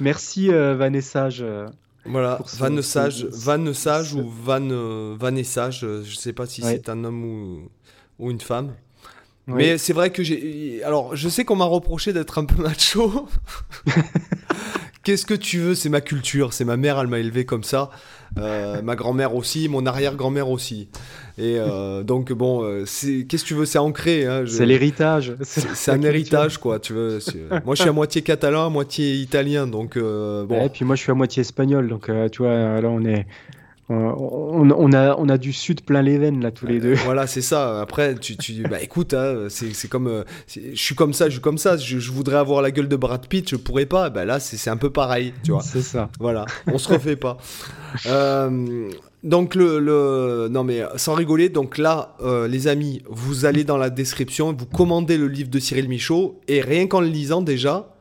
Merci, euh, Vanessa. Voilà, Vanessage, Vanessage ou Van, euh, Vanessage, je sais pas si c'est un homme ou, ou une femme. Mais c'est vrai que j'ai. Alors, je sais qu'on m'a reproché d'être un peu macho. [LAUGHS] Qu'est-ce que tu veux? C'est ma culture. C'est ma mère, elle m'a élevé comme ça. Euh, ma grand-mère aussi, mon arrière-grand-mère aussi. Et euh, donc, bon, euh, qu'est-ce que tu veux? C'est ancré. Hein, c'est l'héritage. [LAUGHS] C'est un héritage, quoi. Tu veux, moi, je suis à moitié catalan, à moitié italien. Donc, bon. Et puis moi, je suis à moitié espagnol. Donc, tu vois, là, on est. On, a, on a du sud plein les veines là tous les deux. Voilà, c'est ça. Après, tu, tu bah écoute, hein, c'est comme, euh, je suis comme ça, je suis comme ça. Je, voudrais avoir la gueule de Brad Pitt, je pourrais pas. Bah là, c'est un peu pareil, tu vois. C'est ça. Voilà, on se refait pas. [LAUGHS] Euh, donc le, le, non mais sans rigoler, donc là, euh, les amis, vous allez dans la description, vous commandez le livre de Cyril Michaud et rien qu'en le lisant déjà,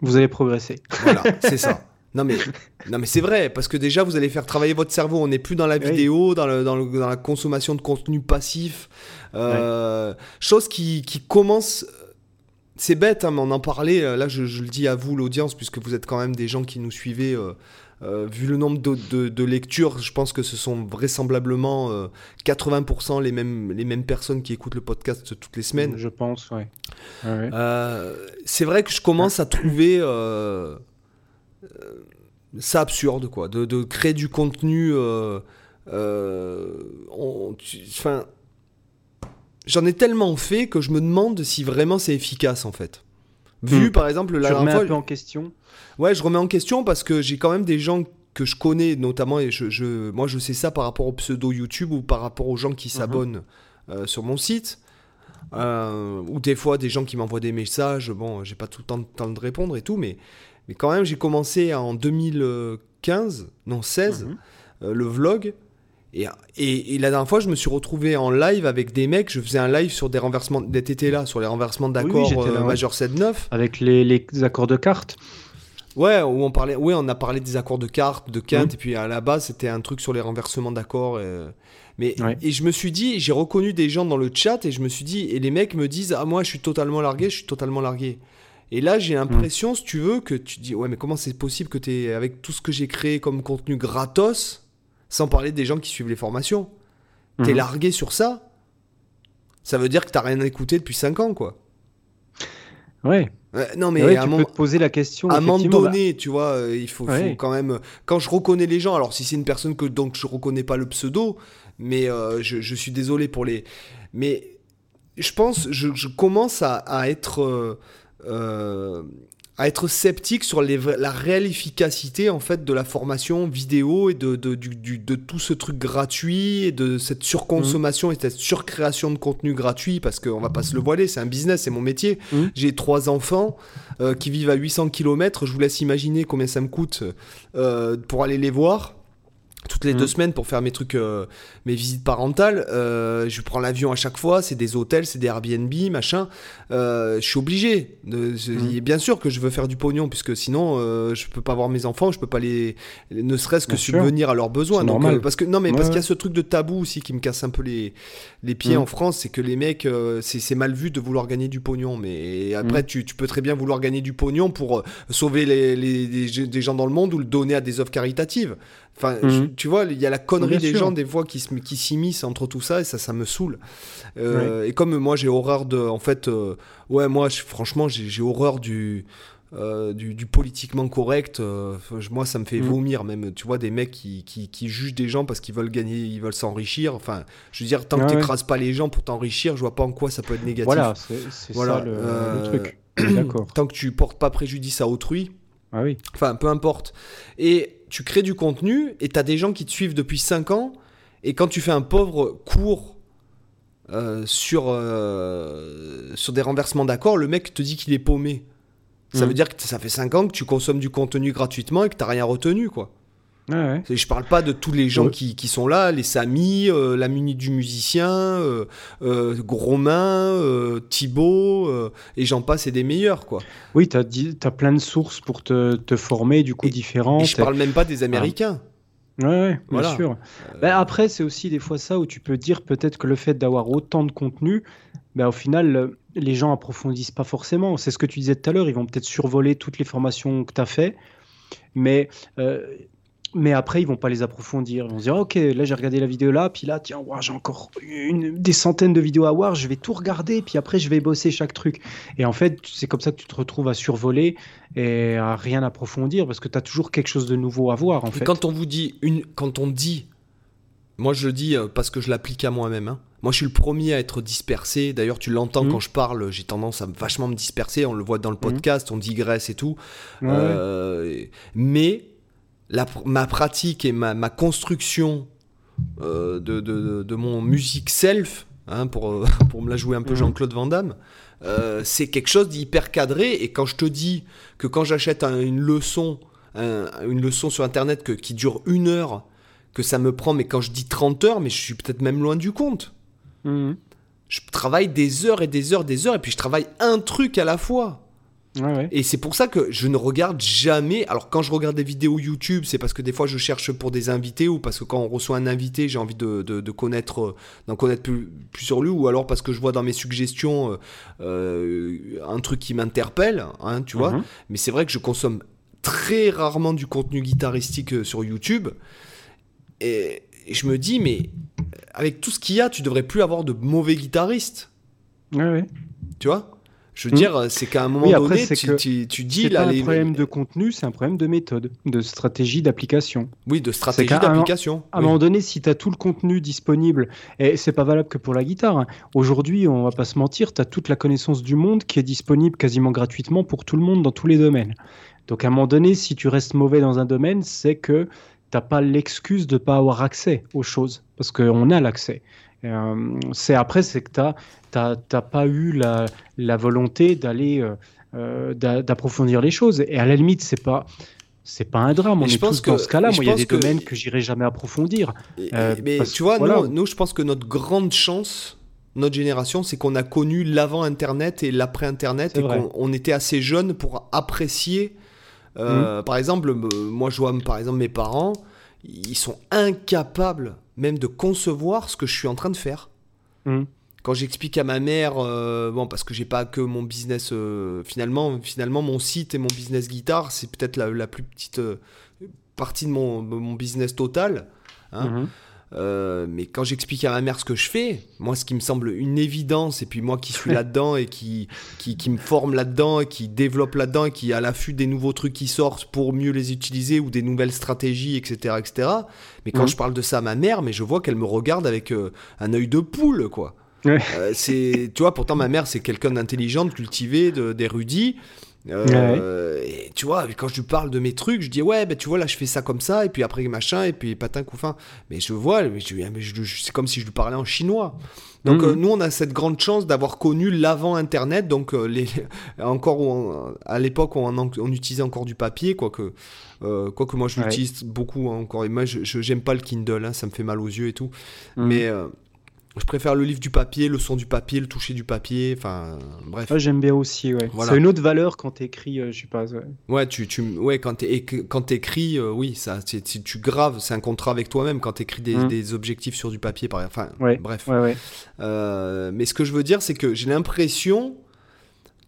vous allez progresser. Voilà, c'est ça. [LAUGHS] Non mais, [LAUGHS] non mais c'est vrai, parce que déjà vous allez faire travailler votre cerveau, on n'est plus dans la vidéo, dans, le, dans, la consommation de contenu passif. Euh, chose qui, qui, commence... C'est bête, hein, mais on en parlait, euh, là je, le dis à vous l'audience, puisque vous êtes quand même des gens qui nous suivez, euh, vu le nombre de, de, lectures, je pense que ce sont vraisemblablement 80% les mêmes, les mêmes personnes qui écoutent le podcast toutes les semaines. Je pense, ouais. c'est vrai que je commence à trouver c'est absurde, quoi, de, créer du contenu. Euh, euh, enfin, j'en ai tellement fait que je me demande si vraiment c'est efficace, en fait. Vu, hmm. par exemple, la dernière fois. un peu en question? Ouais, je remets en question parce que j'ai quand même des gens que je connais, notamment, et je, moi je sais ça par rapport au pseudo YouTube ou par rapport aux gens qui mhm. s'abonnent euh, sur mon site. ou des fois des gens qui m'envoient des messages, bon, j'ai pas tout le temps, temps de répondre et tout, mais mais quand même, j'ai commencé en 2015, non 16, mhm. euh, le vlog. Et, et, la dernière fois, je me suis retrouvé en live avec des mecs. Je faisais un live sur des renversements. T'étais là, sur les renversements d'accords oui, euh, majeur 7-9. Avec les, les, accords de cartes. Ouais, où on parlait, ouais, on a parlé des accords de cartes, de quinte, mhm. et puis à la base, c'était un truc sur les renversements d'accords. Mais et je me suis dit, j'ai reconnu des gens dans le chat et je me suis dit, et les mecs me disent, ah moi, je suis totalement largué, je suis totalement largué. Et là, j'ai l'impression, si tu veux, que tu dis Ouais, mais comment c'est possible que tu es, avec tout ce que j'ai créé comme contenu gratos, sans parler des gens qui suivent les formations, tu es mhm. largué sur ça Ça veut dire que tu rien écouté depuis 5 ans, quoi. Ouais. non, mais à tu peux te poser la question. À un moment donné, tu vois, euh, il faut, quand même. Quand je reconnais les gens, alors si c'est une personne que donc je reconnais pas le pseudo, mais euh, je, suis désolé pour les. Mais je pense, je, commence à, être. Euh, à être sceptique sur la réelle efficacité en fait de la formation vidéo et de, de, de tout ce truc gratuit et de cette surconsommation et cette surcréation de contenu gratuit parce qu'on va pas se le voiler, c'est un business, c'est mon métier. Mmh. J'ai trois enfants euh, qui vivent à 800 km, je vous laisse imaginer combien ça me coûte euh, pour aller les voir toutes les deux Mm. semaines pour faire mes trucs, euh, mes visites parentales. Euh, je prends l'avion à chaque fois, c'est des hôtels, c'est des Airbnb, machin. Euh, je suis obligé. De, je- Mm. Bien sûr que je veux faire du pognon, puisque sinon euh, je peux pas voir mes enfants, je peux pas les, les- ne serait-ce que Bien sûr. subvenir à leurs besoins. Donc, normal. euh, parce que non, mais Ouais, parce qu'il y a ce truc de tabou aussi qui me casse un peu les, les pieds Mm. en France, c'est que les mecs, euh, c'est c'est mal vu de vouloir gagner du pognon. Mais après, tu, tu peux très bien vouloir gagner du pognon pour sauver les, les- les- des gens dans le monde ou le donner à des œuvres caritatives. Enfin, Mhm. tu vois, il y a la connerie Bien des sûr. gens des fois qui s'immiscent entre tout ça et ça, ça me saoule. Euh, Et comme moi, j'ai horreur de, en fait, euh, ouais, moi, franchement, j'ai horreur du. euh, du, du politiquement correct, euh, moi ça me fait Mhm. vomir même. Tu vois des mecs qui, qui, qui jugent des gens parce qu'ils veulent gagner, ils veulent s'enrichir. Enfin, je veux dire, tant que Ouais, t'écrases pas les gens pour t'enrichir, je vois pas en quoi ça peut être négatif. Voilà, c'est Voilà, ça le, euh, le truc. [CLEARS THROAT] D'accord. Tant que tu portes pas préjudice à autrui, Ah oui. Enfin, peu importe. Et tu crées du contenu et tu as des gens qui te suivent depuis 5 ans. Et quand tu fais un pauvre cours euh, sur, euh, sur des renversements d'accords, le mec te dit qu'il est paumé. Ça Mhm. veut dire que ça fait 5 ans que tu consommes du contenu gratuitement et que t'as rien retenu, quoi. Ouais, ouais. Et Je parle pas de tous les gens Ouais. qui, qui sont là, les Samy, euh, la minute du musicien, euh, euh, Romain, euh, Thibaut, euh, et j'en passe et des meilleurs, quoi. Oui, tu as, plein de sources pour te, te former, du coup, Et- différentes. Et je parle même pas des Américains. Ouais, ouais, bien sûr. Ben, après, c'est aussi des fois ça où tu peux dire peut-être que le fait d'avoir autant de contenu, ben, au final, euh, les gens approfondissent pas forcément. C'est ce que tu disais tout à l'heure, ils vont peut-être survoler toutes les formations que tu as fait, mais, euh, mais après, ils vont pas les approfondir. Ils vont se dire, ok, là j'ai regardé la vidéo là, puis là, tiens, ouah, j'ai encore une, des centaines de vidéos à voir, je vais tout regarder, puis après, je vais bosser chaque truc. Et en fait, c'est comme ça que tu te retrouves à survoler et à rien approfondir, parce que tu as toujours quelque chose de nouveau à voir, en Et fait. quand on vous dit une, quand on dit, moi je le dis euh, parce que je l'applique à moi-même. hein. Moi je suis le premier à être dispersé. D'ailleurs tu l'entends Mhm. quand je parle, j'ai tendance à me- vachement me disperser. On le voit dans le Mhm. podcast, on digresse et tout. Ouais. Euh, mais la ma pratique et ma, ma construction euh, de, de- de- de mon musique self, hein, pour, [LAUGHS] pour me la jouer un peu Mhm. Jean-Claude Van Damme, euh, c'est quelque chose d'hyper cadré. Et quand je te dis que quand j'achète un- une leçon, un- une leçon sur Internet que- qui dure une heure, que ça me prend, mais quand je dis 30 heures, mais je suis peut-être même loin du compte. Mhm. Je travaille des heures et des heures, des heures, et puis je travaille un truc à la fois. Ouais, ouais. Et c'est pour ça que je ne regarde jamais. Alors, quand je regarde des vidéos YouTube, c'est parce que des fois je cherche pour des invités ou parce que quand on reçoit un invité, j'ai envie de, de- de connaître, euh, d'en connaître plus, plus sur lui, ou alors parce que je vois dans mes suggestions euh, euh, un truc qui m'interpelle, hein, tu vois. Mhm. Mais c'est vrai que je consomme très rarement du contenu guitaristique sur YouTube. Et, et je me dis, mais avec tout ce qu'il y a, tu devrais plus avoir de mauvais guitaristes, Ouais, ouais. tu vois? Je veux dire, c'est qu'à un moment Oui, après, donné, c'est tu, tu- tu dis C'est là, pas un problème de contenu, c'est un problème de méthode, de stratégie d'application. Oui, de stratégie un- d'application. À un moment donné, si tu as tout le contenu disponible, et c'est pas valable que pour la guitare, hein. aujourd'hui, on va pas se mentir, tu as toute la connaissance du monde qui est disponible quasiment gratuitement pour tout le monde dans tous les domaines. Donc à un moment donné, si tu restes mauvais dans un domaine, c'est que t'as pas l'excuse de pas avoir accès aux choses, parce qu'on a l'accès. Euh, c'est après, c'est que t'as t'as t'as pas eu la, la volonté d'aller euh, euh, d'a- d'approfondir les choses. Et à la limite, c'est pas c'est pas un drame. On je est pense tous dans que- ce cas-là. Moi, il y a des que- domaines que j'irai jamais approfondir. Euh, mais tu vois, voilà. nous, nous, je pense que notre grande chance, notre génération, c'est qu'on a connu l'avant-Internet et l'après-Internet C'est et qu'on on était assez jeunes pour apprécier. Mmh. euh, Par exemple, moi, je vois, par exemple, mes parents, ils sont incapables même de concevoir ce que je suis en train de faire. Mm. Quand j'explique à ma mère, euh, bon, parce que j'ai pas que mon business, euh, finalement, finalement, mon site et mon business guitare, c'est peut-être la, la plus petite euh, partie de mon, mon business total. hein. Mhm. Euh, mais quand j'explique à ma mère ce que je fais, moi, ce qui me semble une évidence, et puis moi qui suis [LAUGHS] là-dedans et qui, qui, qui me forme là-dedans et qui développe là-dedans et qui est à l'affût des nouveaux trucs qui sortent pour mieux les utiliser ou des nouvelles stratégies, etc. etc. Mais quand Mhm. je parle de ça à ma mère, mais je vois qu'elle me regarde avec euh, un œil de poule, quoi. c'est, tu vois, pourtant ma mère c'est quelqu'un d'intelligent, de cultivé, d'érudit. Euh, et tu vois, quand je lui parle de mes trucs, je dis ouais, ben tu vois là, je fais ça comme ça, et puis après machin, et puis patin couffin. Mais je vois, mais je, mais c'est comme si je lui parlais en chinois. Donc mhm. euh, nous, on a cette grande chance d'avoir connu l'avant Internet. Donc euh, les, [LAUGHS] encore à l'époque, on, on, utilisait encore du papier, quoique, quoique moi je l'utilise beaucoup encore. Et moi, je j'aime pas le Kindle, hein, ça me fait mal aux yeux et tout. Mhm. Mais je préfère le livre du papier, le son du papier, le toucher du papier, enfin bref. J'aime bien aussi, ouais. C'est une autre valeur quand t'écris, euh, je sais pas. Ouais, tu, tu, ouais quand t'écris, euh, oui, ça, tu, tu graves, c'est un contrat avec toi-même quand t'écris des, mmh. des objectifs sur du papier, par Enfin, bref. Ouais, ouais. Euh, mais ce que je veux dire, c'est que j'ai l'impression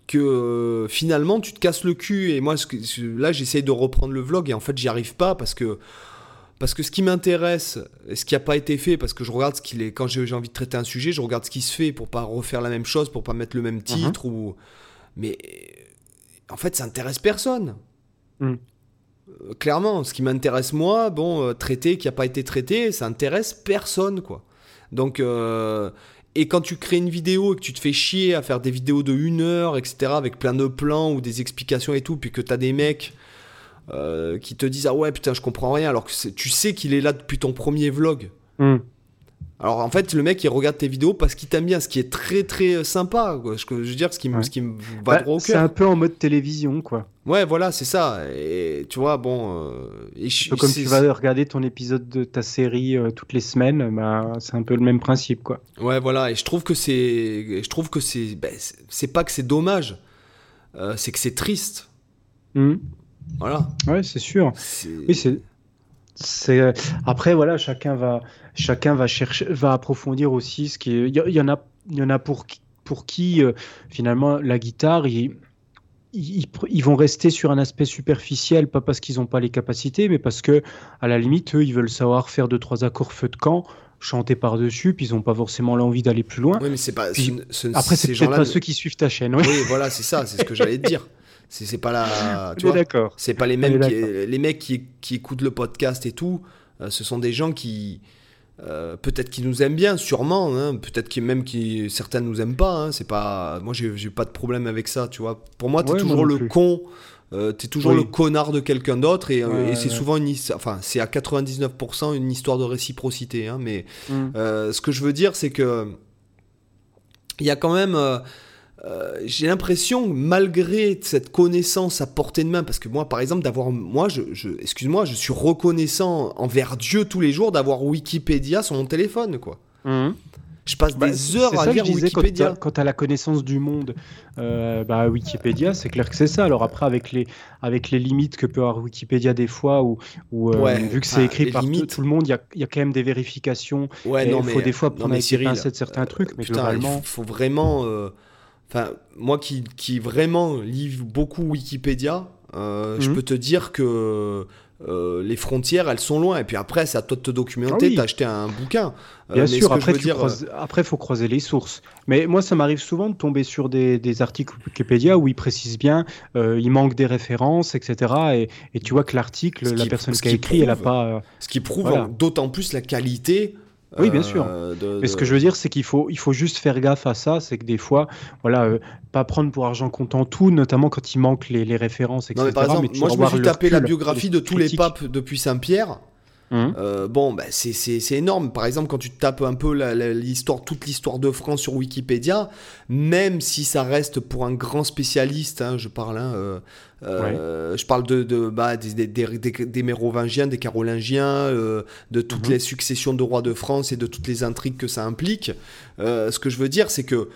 que finalement tu te casses le cul et moi là j'essaye de reprendre le vlog et en fait j'y arrive pas parce que parce que ce qui m'intéresse, ce qui n'a pas été fait, parce que je regarde ce qu'il est. Quand j'ai envie de traiter un sujet, je regarde ce qui se fait pour pas refaire la même chose, pour pas mettre le même titre. Mhm. ou... Mais en fait, ça intéresse personne. Mm. Euh, clairement, ce qui m'intéresse moi, bon, euh, traiter qui n'a pas été traité, ça intéresse personne, quoi. Donc, euh, et quand tu crées une vidéo et que tu te fais chier à faire des vidéos de une heure, etc., avec plein de plans ou des explications et tout, puis que tu as des mecs euh, qui te disent ah ouais putain je comprends rien alors que tu sais qu'il est là depuis ton premier vlog. Hmm. Alors en fait le mec il regarde tes vidéos parce qu'il t'aime bien, ce qui est très très euh, sympa. Quoi. Je, veux dire ce qui, me, ce qui me va bah, droit au cœur. C'est un peu en mode télévision quoi. Ouais voilà c'est ça. Et tu vois bon. Euh, et comme tu vas regarder ton épisode de ta série toutes les semaines, bah, c'est un peu le même principe quoi. Ouais voilà et je trouve que c'est, je trouve que c'est, ben, c'est pas que c'est dommage, c'est que c'est triste. Hmm. Voilà. Ouais, c'est sûr. Oui, c'est. C'est après voilà chacun va chacun va chercher va approfondir aussi ce qui il y, en a il y en a pour pour qui euh, finalement la guitare ils, ils, vont rester sur un aspect superficiel pas parce qu'ils n'ont pas les capacités mais parce que à la limite eux ils veulent savoir faire deux trois accords feu de camp chanter par dessus puis ils n'ont pas forcément l'envie d'aller plus loin oui mais c'est pas après c'est peut-être pas ceux qui suivent ta chaîne oui voilà c'est ça c'est ce que j'allais te dire [LAUGHS] C'est pas la. Tu d'accord. C'est pas les mêmes. Qui, les mecs qui, qui, écoutent le podcast et tout. Euh, ce sont des gens qui. Euh, peut-être qu'ils nous aiment bien, sûrement. Hein, peut-être qu'ils même qui certains nous aiment pas. Hein, c'est pas. Moi, j'ai pas de problème avec ça. Tu vois. Pour moi, t'es toujours le con. Euh, t'es toujours le connard de quelqu'un d'autre et, c'est souvent une enfin c'est à 99% une histoire de réciprocité hein, mais mm. ce que je veux dire c'est que il y a quand même euh, j'ai l'impression, malgré cette connaissance à portée de main, parce que moi, par exemple, d'avoir, moi, je, excuse-moi, je suis reconnaissant envers Dieu tous les jours d'avoir Wikipédia sur mon téléphone, quoi. Mhm. Je passe bah, des heures à lire Wikipédia. Quand tu as la connaissance du monde, euh, bah, Wikipédia, c'est clair que c'est ça. Alors après, avec les, avec les limites que peut avoir Wikipédia des fois, où, euh, vu que c'est écrit par tout, le monde, il y a, y a, quand même des vérifications. Ouais, non, il faut des fois prendre avec de certains trucs. Mais il faut vraiment... Enfin, moi qui, qui vraiment livre beaucoup Wikipédia, euh, je mhm. peux te dire que euh, les frontières, elles sont loin. Et puis après, c'est à toi de te documenter, ah d'acheter un bouquin. Euh, Bien sûr, après, il faut croiser les sources. Mais moi, ça m'arrive souvent de tomber sur des, des, articles Wikipédia où ils précisent bien, il manque des références, etc. Et, et tu vois que l'article, la personne qui a écrit, elle n'a pas. Ce qui prouve d'autant plus la qualité oui, bien sûr. Euh, Mais ce que je veux dire, c'est qu'il faut, il faut juste faire gaffe à ça. C'est que des fois, voilà, euh, pas prendre pour argent comptant tout, notamment quand il manque les, les références, etc. Non, mais par exemple, moi, je me suis tapé la biographie de tous les papes depuis Saint-Pierre. Hum. Euh, bon, bah, c'est énorme. Par exemple, quand tu tapes un peu l'histoire, toute l'histoire de France sur Wikipédia, même si ça reste pour un grand spécialiste, hein, je parle, hein, euh, euh, je parle de, de bah, des, des, des, Mérovingiens, des Carolingiens, de toutes mhm. les successions de rois de France et de toutes les intrigues que ça implique. ce que je veux dire, c'est que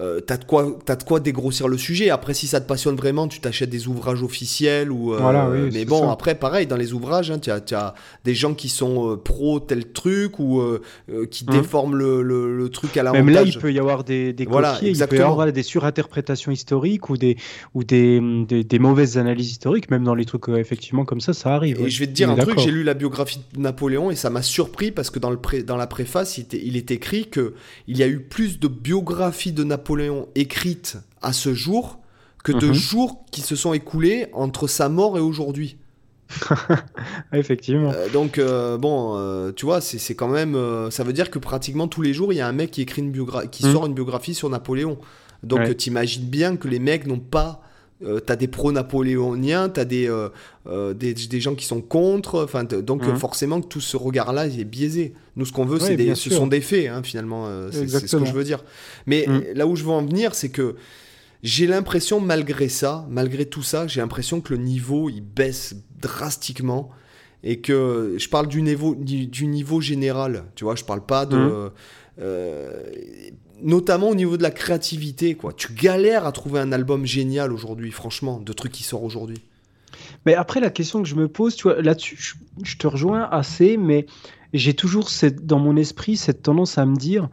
euh, t'as de quoi as de quoi dégrossir le sujet. Après si ça te passionne vraiment tu t'achètes des ouvrages officiels ou euh, mais bon après pareil dans les ouvrages hein, tu as, des gens qui sont euh, pro tel truc ou qui hum. déforment le, le, truc à la même là il peut y avoir des, des voilà, il peut y avoir des surinterprétations historiques ou des ou des, des, mauvaises analyses historiques même dans les trucs effectivement comme ça ça arrive et je vais te dire un truc j'ai lu la biographie de Napoléon et ça m'a surpris parce que dans le dans la préface il, il est écrit que il y a eu plus de biographies de Napoléon Napoléon écrite à ce jour que de mhm. jours qui se sont écoulés entre sa mort et aujourd'hui. [LAUGHS] Effectivement. donc, bon, tu vois, c'est quand même. ça veut dire que pratiquement tous les jours, il y a un mec qui, écrit une biographie, qui mmh. sort une biographie sur Napoléon. Donc, t'imagines bien que les mecs n'ont pas euh, t'as des pro-napoléoniens, t'as des, euh, euh, des, des, gens qui sont contre, enfin, donc mmh. forcément que tout ce regard-là est biaisé. Nous, ce qu'on veut, ce sont des faits, hein, finalement, c'est ce que je veux dire. Mais mmh. là où je veux en venir, c'est que j'ai l'impression, malgré ça, malgré tout ça, j'ai l'impression que le niveau, il baisse drastiquement et que je parle du niveau, du, niveau général, tu vois, je parle pas de... Mmh notamment au niveau de la créativité, quoi. Tu galères à trouver un album génial aujourd'hui, franchement, de trucs qui sortent aujourd'hui. Mais après, la question que je me pose, tu vois, là-dessus, je, te rejoins assez, mais j'ai toujours cette, dans mon esprit cette tendance à me dire,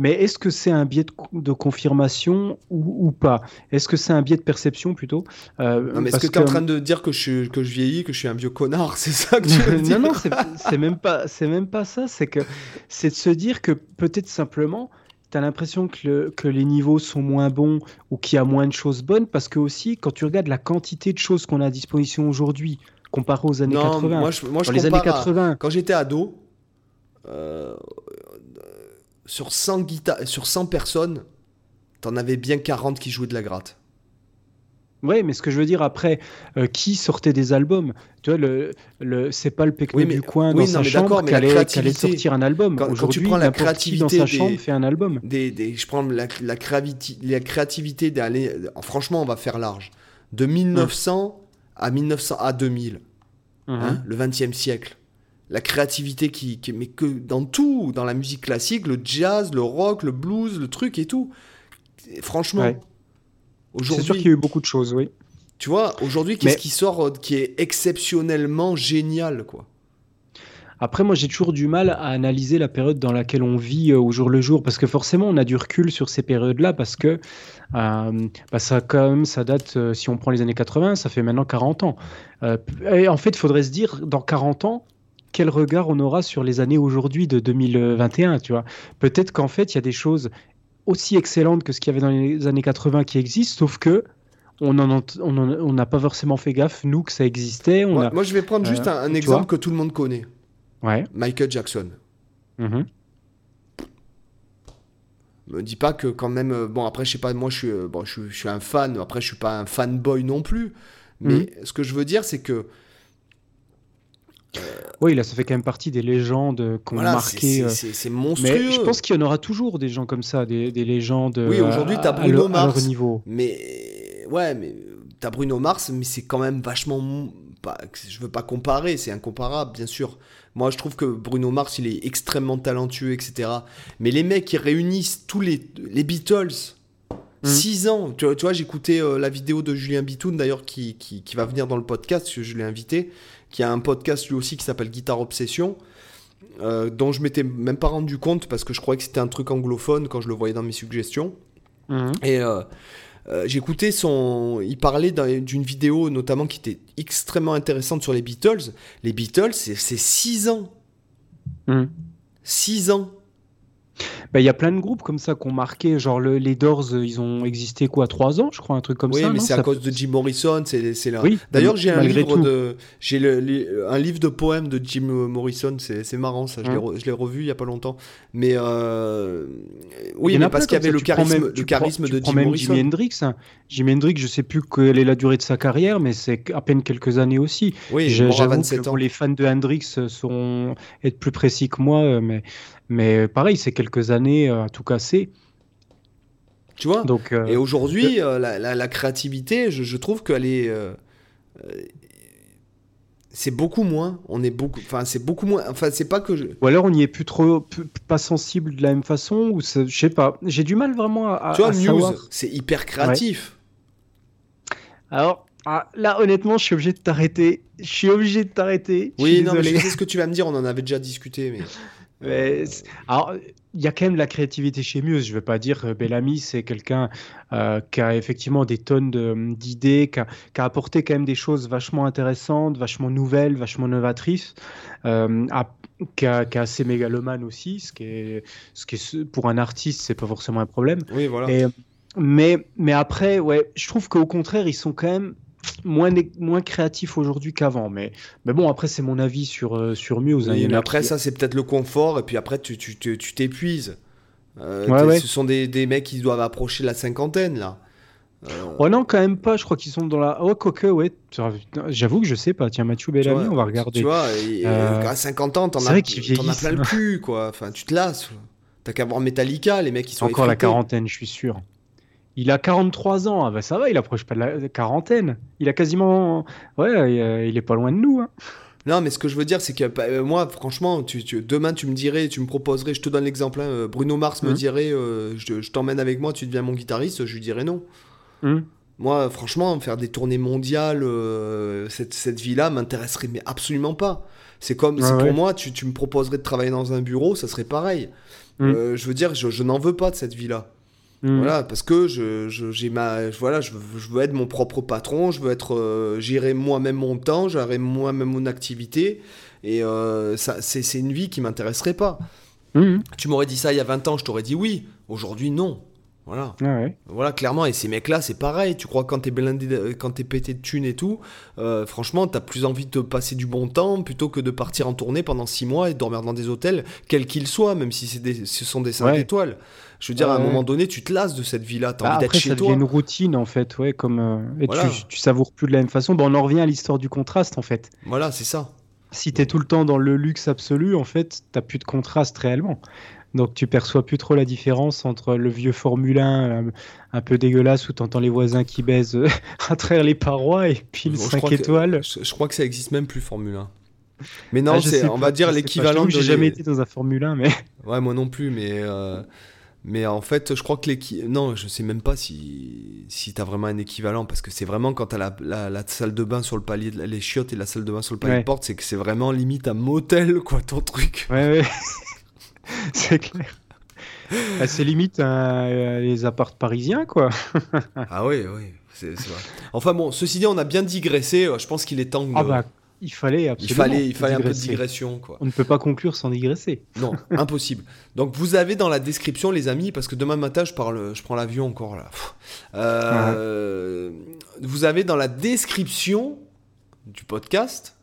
mais est-ce que c'est un biais de, confirmation ou, pas? Est-ce que c'est un biais de perception plutôt? Euh, Non, mais est-ce que tu es en train de dire que je, que je vieillis, que je suis un vieux connard [LAUGHS] C'est ça que tu veux [LAUGHS] dire? Non, non, c'est même pas, même pas ça. C'est de se dire que peut-être simplement tu as l'impression que, que, les niveaux sont moins bons ou qu'il y a moins de choses bonnes parce que aussi quand tu regardes la quantité de choses qu'on a à disposition aujourd'hui comparé aux années 80 moi je, moi, je les années 80 quand j'étais ado euh, sur 100 sur 100 personnes t'en avais bien 40 qui jouaient de la gratte oui, mais ce que je veux dire après, euh, qui sortait des albums? Tu vois, le, le, c'est pas le pecno du coin dans sa chambre qui allait, sortir un album. Quand, tu prends la créativité dans sa chambre fait un album. Des, des, je prends la, la, la créativité d'aller. Franchement, on va faire large. De 1900 à 1900 à 2000, hein, mhm. le 20e siècle. La créativité qui, qui, mais que dans tout, dans la musique classique, le jazz, le rock, le blues, le truc et tout. Franchement, c'est sûr qu'il y a eu beaucoup de choses, oui. Tu vois, aujourd'hui, qu'est-ce qui sort euh, qui est exceptionnellement génial, quoi? Après, moi, j'ai toujours du mal à analyser la période dans laquelle on vit euh, au jour le jour, parce que forcément, on a du recul sur ces périodes-là, parce que euh, bah, ça, quand même, ça date, si on prend les années 80, ça fait maintenant 40 ans. et en fait, il faudrait se dire, dans 40 ans, quel regard on aura sur les années aujourd'hui de 2021, tu vois Peut-être qu'en fait, il y a des choses aussi excellente que ce qu'il y avait dans les années 80 qui existe, sauf que on n'a on pas forcément fait gaffe, nous, que ça existait. moi, moi, je vais prendre juste euh, un, exemple que tout le monde connaît. Ouais. Michael Jackson. Mm Me dis pas que quand même. Euh, bon, après, je sais pas, moi, je suis, euh, bon, je, suis un fan. Après, je suis pas un fanboy non plus. Mais mhm. ce que je veux dire, c'est que oui, là, ça fait quand même partie des légendes qu'on a marqué. C'est euh, monstrueux. Mais je pense qu'il y en aura toujours des gens comme ça, des, légendes. Oui, aujourd'hui, tu as Bruno Mars. niveau. Mais ouais, mais tu as Bruno Mars, mais c'est quand même vachement. Pas, je veux pas comparer, c'est incomparable, bien sûr. Moi, je trouve que Bruno Mars, il est extrêmement talentueux, etc. Mais les mecs qui réunissent tous les, les Beatles, 6 mmh. ans. Tu, vois, j'écoutais euh, la vidéo de Julien Bitoun, d'ailleurs, qui, qui, qui, va venir dans le podcast, que je l'ai invité qui a un podcast lui aussi qui s'appelle Guitare Obsession, euh, dont je m'étais même pas rendu compte parce que je croyais que c'était un truc anglophone quand je le voyais dans mes suggestions. Mhm. Et euh, euh, j'écoutais son. Il parlait d'une vidéo notamment qui était extrêmement intéressante sur les Beatles. Les Beatles, c'est 6 ans. 6 mhm. ans. Bah, il y a plein de groupes comme ça qui ont marqué, genre les Doors, euh, ils ont existé quoi, trois ans, je crois, un truc comme ça. Oui, mais c'est à cause de Jim Morrison, c'est là. Oui, D'ailleurs, j'ai un livre de, j'ai un livre de poèmes de Jim Morrison, c'est marrant ça, je l'ai revu il y a pas longtemps. Mais euh... oui, mais parce qu'il y avait le charisme, le charisme de Jim Morrison. Jimi Hendrix, hein. Jimi Hendrix, je sais plus quelle est la durée de sa carrière, mais c'est à peine quelques années aussi. Oui, j'avoue 27 ans. les fans de Hendrix sont être plus précis que moi, euh, mais mais pareil, c'est quelques années euh, à tout casser. Tu vois Donc, euh, Et aujourd'hui, euh, la, créativité, je, trouve qu'elle est. c'est beaucoup moins. On est beaucoup. Enfin, c'est beaucoup moins. Enfin, c'est pas que. Ou alors on n'y est plus trop. pas sensible de la même façon, ou je sais pas. J'ai du mal vraiment à. Tu vois, News, c'est hyper créatif. Alors, ah, là, honnêtement, je suis obligé de t'arrêter. Je suis obligé de t'arrêter. Oui, non, mais je sais ce que tu vas me dire. On en avait déjà discuté, mais. [LAUGHS] alors, il y a quand même de la créativité chez Muse. Je ne veux pas dire que Bellamy, c'est quelqu'un euh, qui a effectivement des tonnes d'idées, qui, a apporté quand même des choses vachement intéressantes, vachement nouvelles, vachement novatrices, euh, qui, a, assez mégalomane aussi, ce qui est, ce qui est pour un artiste, c'est pas forcément un problème. Oui, voilà. mais, mais après, ouais, je trouve qu'au contraire, ils sont quand même moins, moins créatif aujourd'hui qu'avant. Mais, mais bon, après, c'est mon avis sur, euh, sur Muse. Hein. mais après, ça, c'est peut-être le confort. Et puis après, tu t'épuises. Tu, euh, Ce sont des, des, mecs qui doivent approcher la cinquantaine, là. Oh non, quand même pas. Je crois qu'ils sont dans la. Oh, coque, ouais. J'avoue que je sais pas. Tiens, Mathieu Bellamy, on va regarder. Tu vois, à 50 ans, t'en as, as plein le cul, quoi. Enfin, tu te lasses. T'as qu'à voir Metallica, les mecs qui sont Encore la quarantaine, je suis sûr. Il a 43 ans, ah bah ça va, il approche pas de la quarantaine. Il a quasiment. Ouais, il est pas loin de nous. Hein. Non, mais ce que je veux dire, c'est que bah, euh, moi, franchement, tu, demain, tu me dirais, tu me proposerais, je te donne l'exemple, hein, euh, Bruno Mars me mmh. dirait, euh, je, t'emmène avec moi, tu deviens mon guitariste, je lui dirais non. Mmh. Moi, franchement, faire des tournées mondiales, cette, cette vie-là m'intéresserait mais absolument pas. C'est comme, pour moi, tu, tu, me proposerais de travailler dans un bureau, ça serait pareil. Mmh. je veux dire, je, je n'en veux pas de cette vie-là. Mm. Voilà, parce que je, j'ai ma, voilà, je, veux être mon propre patron, je veux être, euh, moi-même mon temps, gérer moi-même mon activité, et euh, ça, c'est, une vie qui m'intéresserait pas. Mm. Tu m'aurais dit ça il y a 20 ans, je t'aurais dit oui. Aujourd'hui, non. Voilà. Ah voilà, clairement. Et ces mecs-là, c'est pareil. Tu crois quand t'es blindé, quand t'es pété de thunes et tout, euh, franchement, t'as plus envie de passer du bon temps plutôt que de partir en tournée pendant 6 mois et de dormir dans des hôtels, quels qu'ils soient, même si c'est des, ce sont des 5 étoiles. Je veux dire, à un moment donné, tu te lasses de cette vie-là. T'as bah, envie d'être chez toi. Ça devient une routine, en fait, ouais, comme. Euh, et tu, tu, savoures plus de la même façon. Bon, on en revient à l'histoire du contraste, en fait. Voilà, c'est ça. Si t'es tout le temps dans le luxe absolu, en fait, t'as plus de contraste réellement. Donc tu perçois plus trop la différence entre le vieux Formule 1 euh, un peu dégueulasse où tu entends les voisins qui baisent euh, [LAUGHS] à travers les parois et puis le 5 étoiles. je, crois que ça existe même plus Formule 1. Mais non, ah, c'est on va dire l'équivalent de. J'ai jamais été dans un Formule 1, mais. Ouais, moi non plus, mais. Euh, mais en fait, je crois que l'équivalent. Non, je sais même pas si, si tu as vraiment un équivalent, parce que c'est vraiment quand tu as la, la, salle de bain sur le palier, de... les chiottes et la salle de bain sur le palier de porte, c'est que c'est vraiment limite un motel, quoi, ton truc. Ouais, ouais. [LAUGHS] c'est clair. Ah, c'est limite les apparts parisiens, quoi. [LAUGHS] ah oui, oui. C'est, vrai. Enfin bon, ceci dit, on a bien digressé. Je pense qu'il est temps de... Ah bah, il fallait absolument. Il fallait, il fallait un peu de digression, quoi. On ne peut pas conclure sans digresser. Non, [LAUGHS] impossible. Donc vous avez dans la description, les amis, parce que demain matin, je, parle, je prends l'avion encore là. Euh, vous avez dans la description du podcast,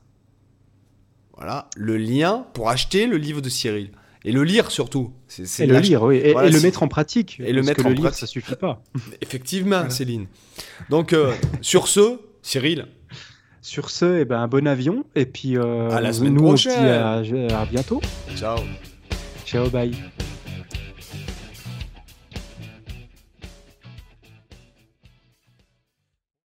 voilà, le lien pour acheter le livre de Cyril. Et le lire surtout. C'est, et le lire, oui. Et, le mettre en pratique. Et le mettre en pratique. ça suffit pas. Effectivement, Céline. Donc, euh, sur ce, Cyril. Sur ce, eh ben, un bon avion. Et puis, euh, à la semaine prochaine. à, à bientôt. Ciao. Ciao, bye.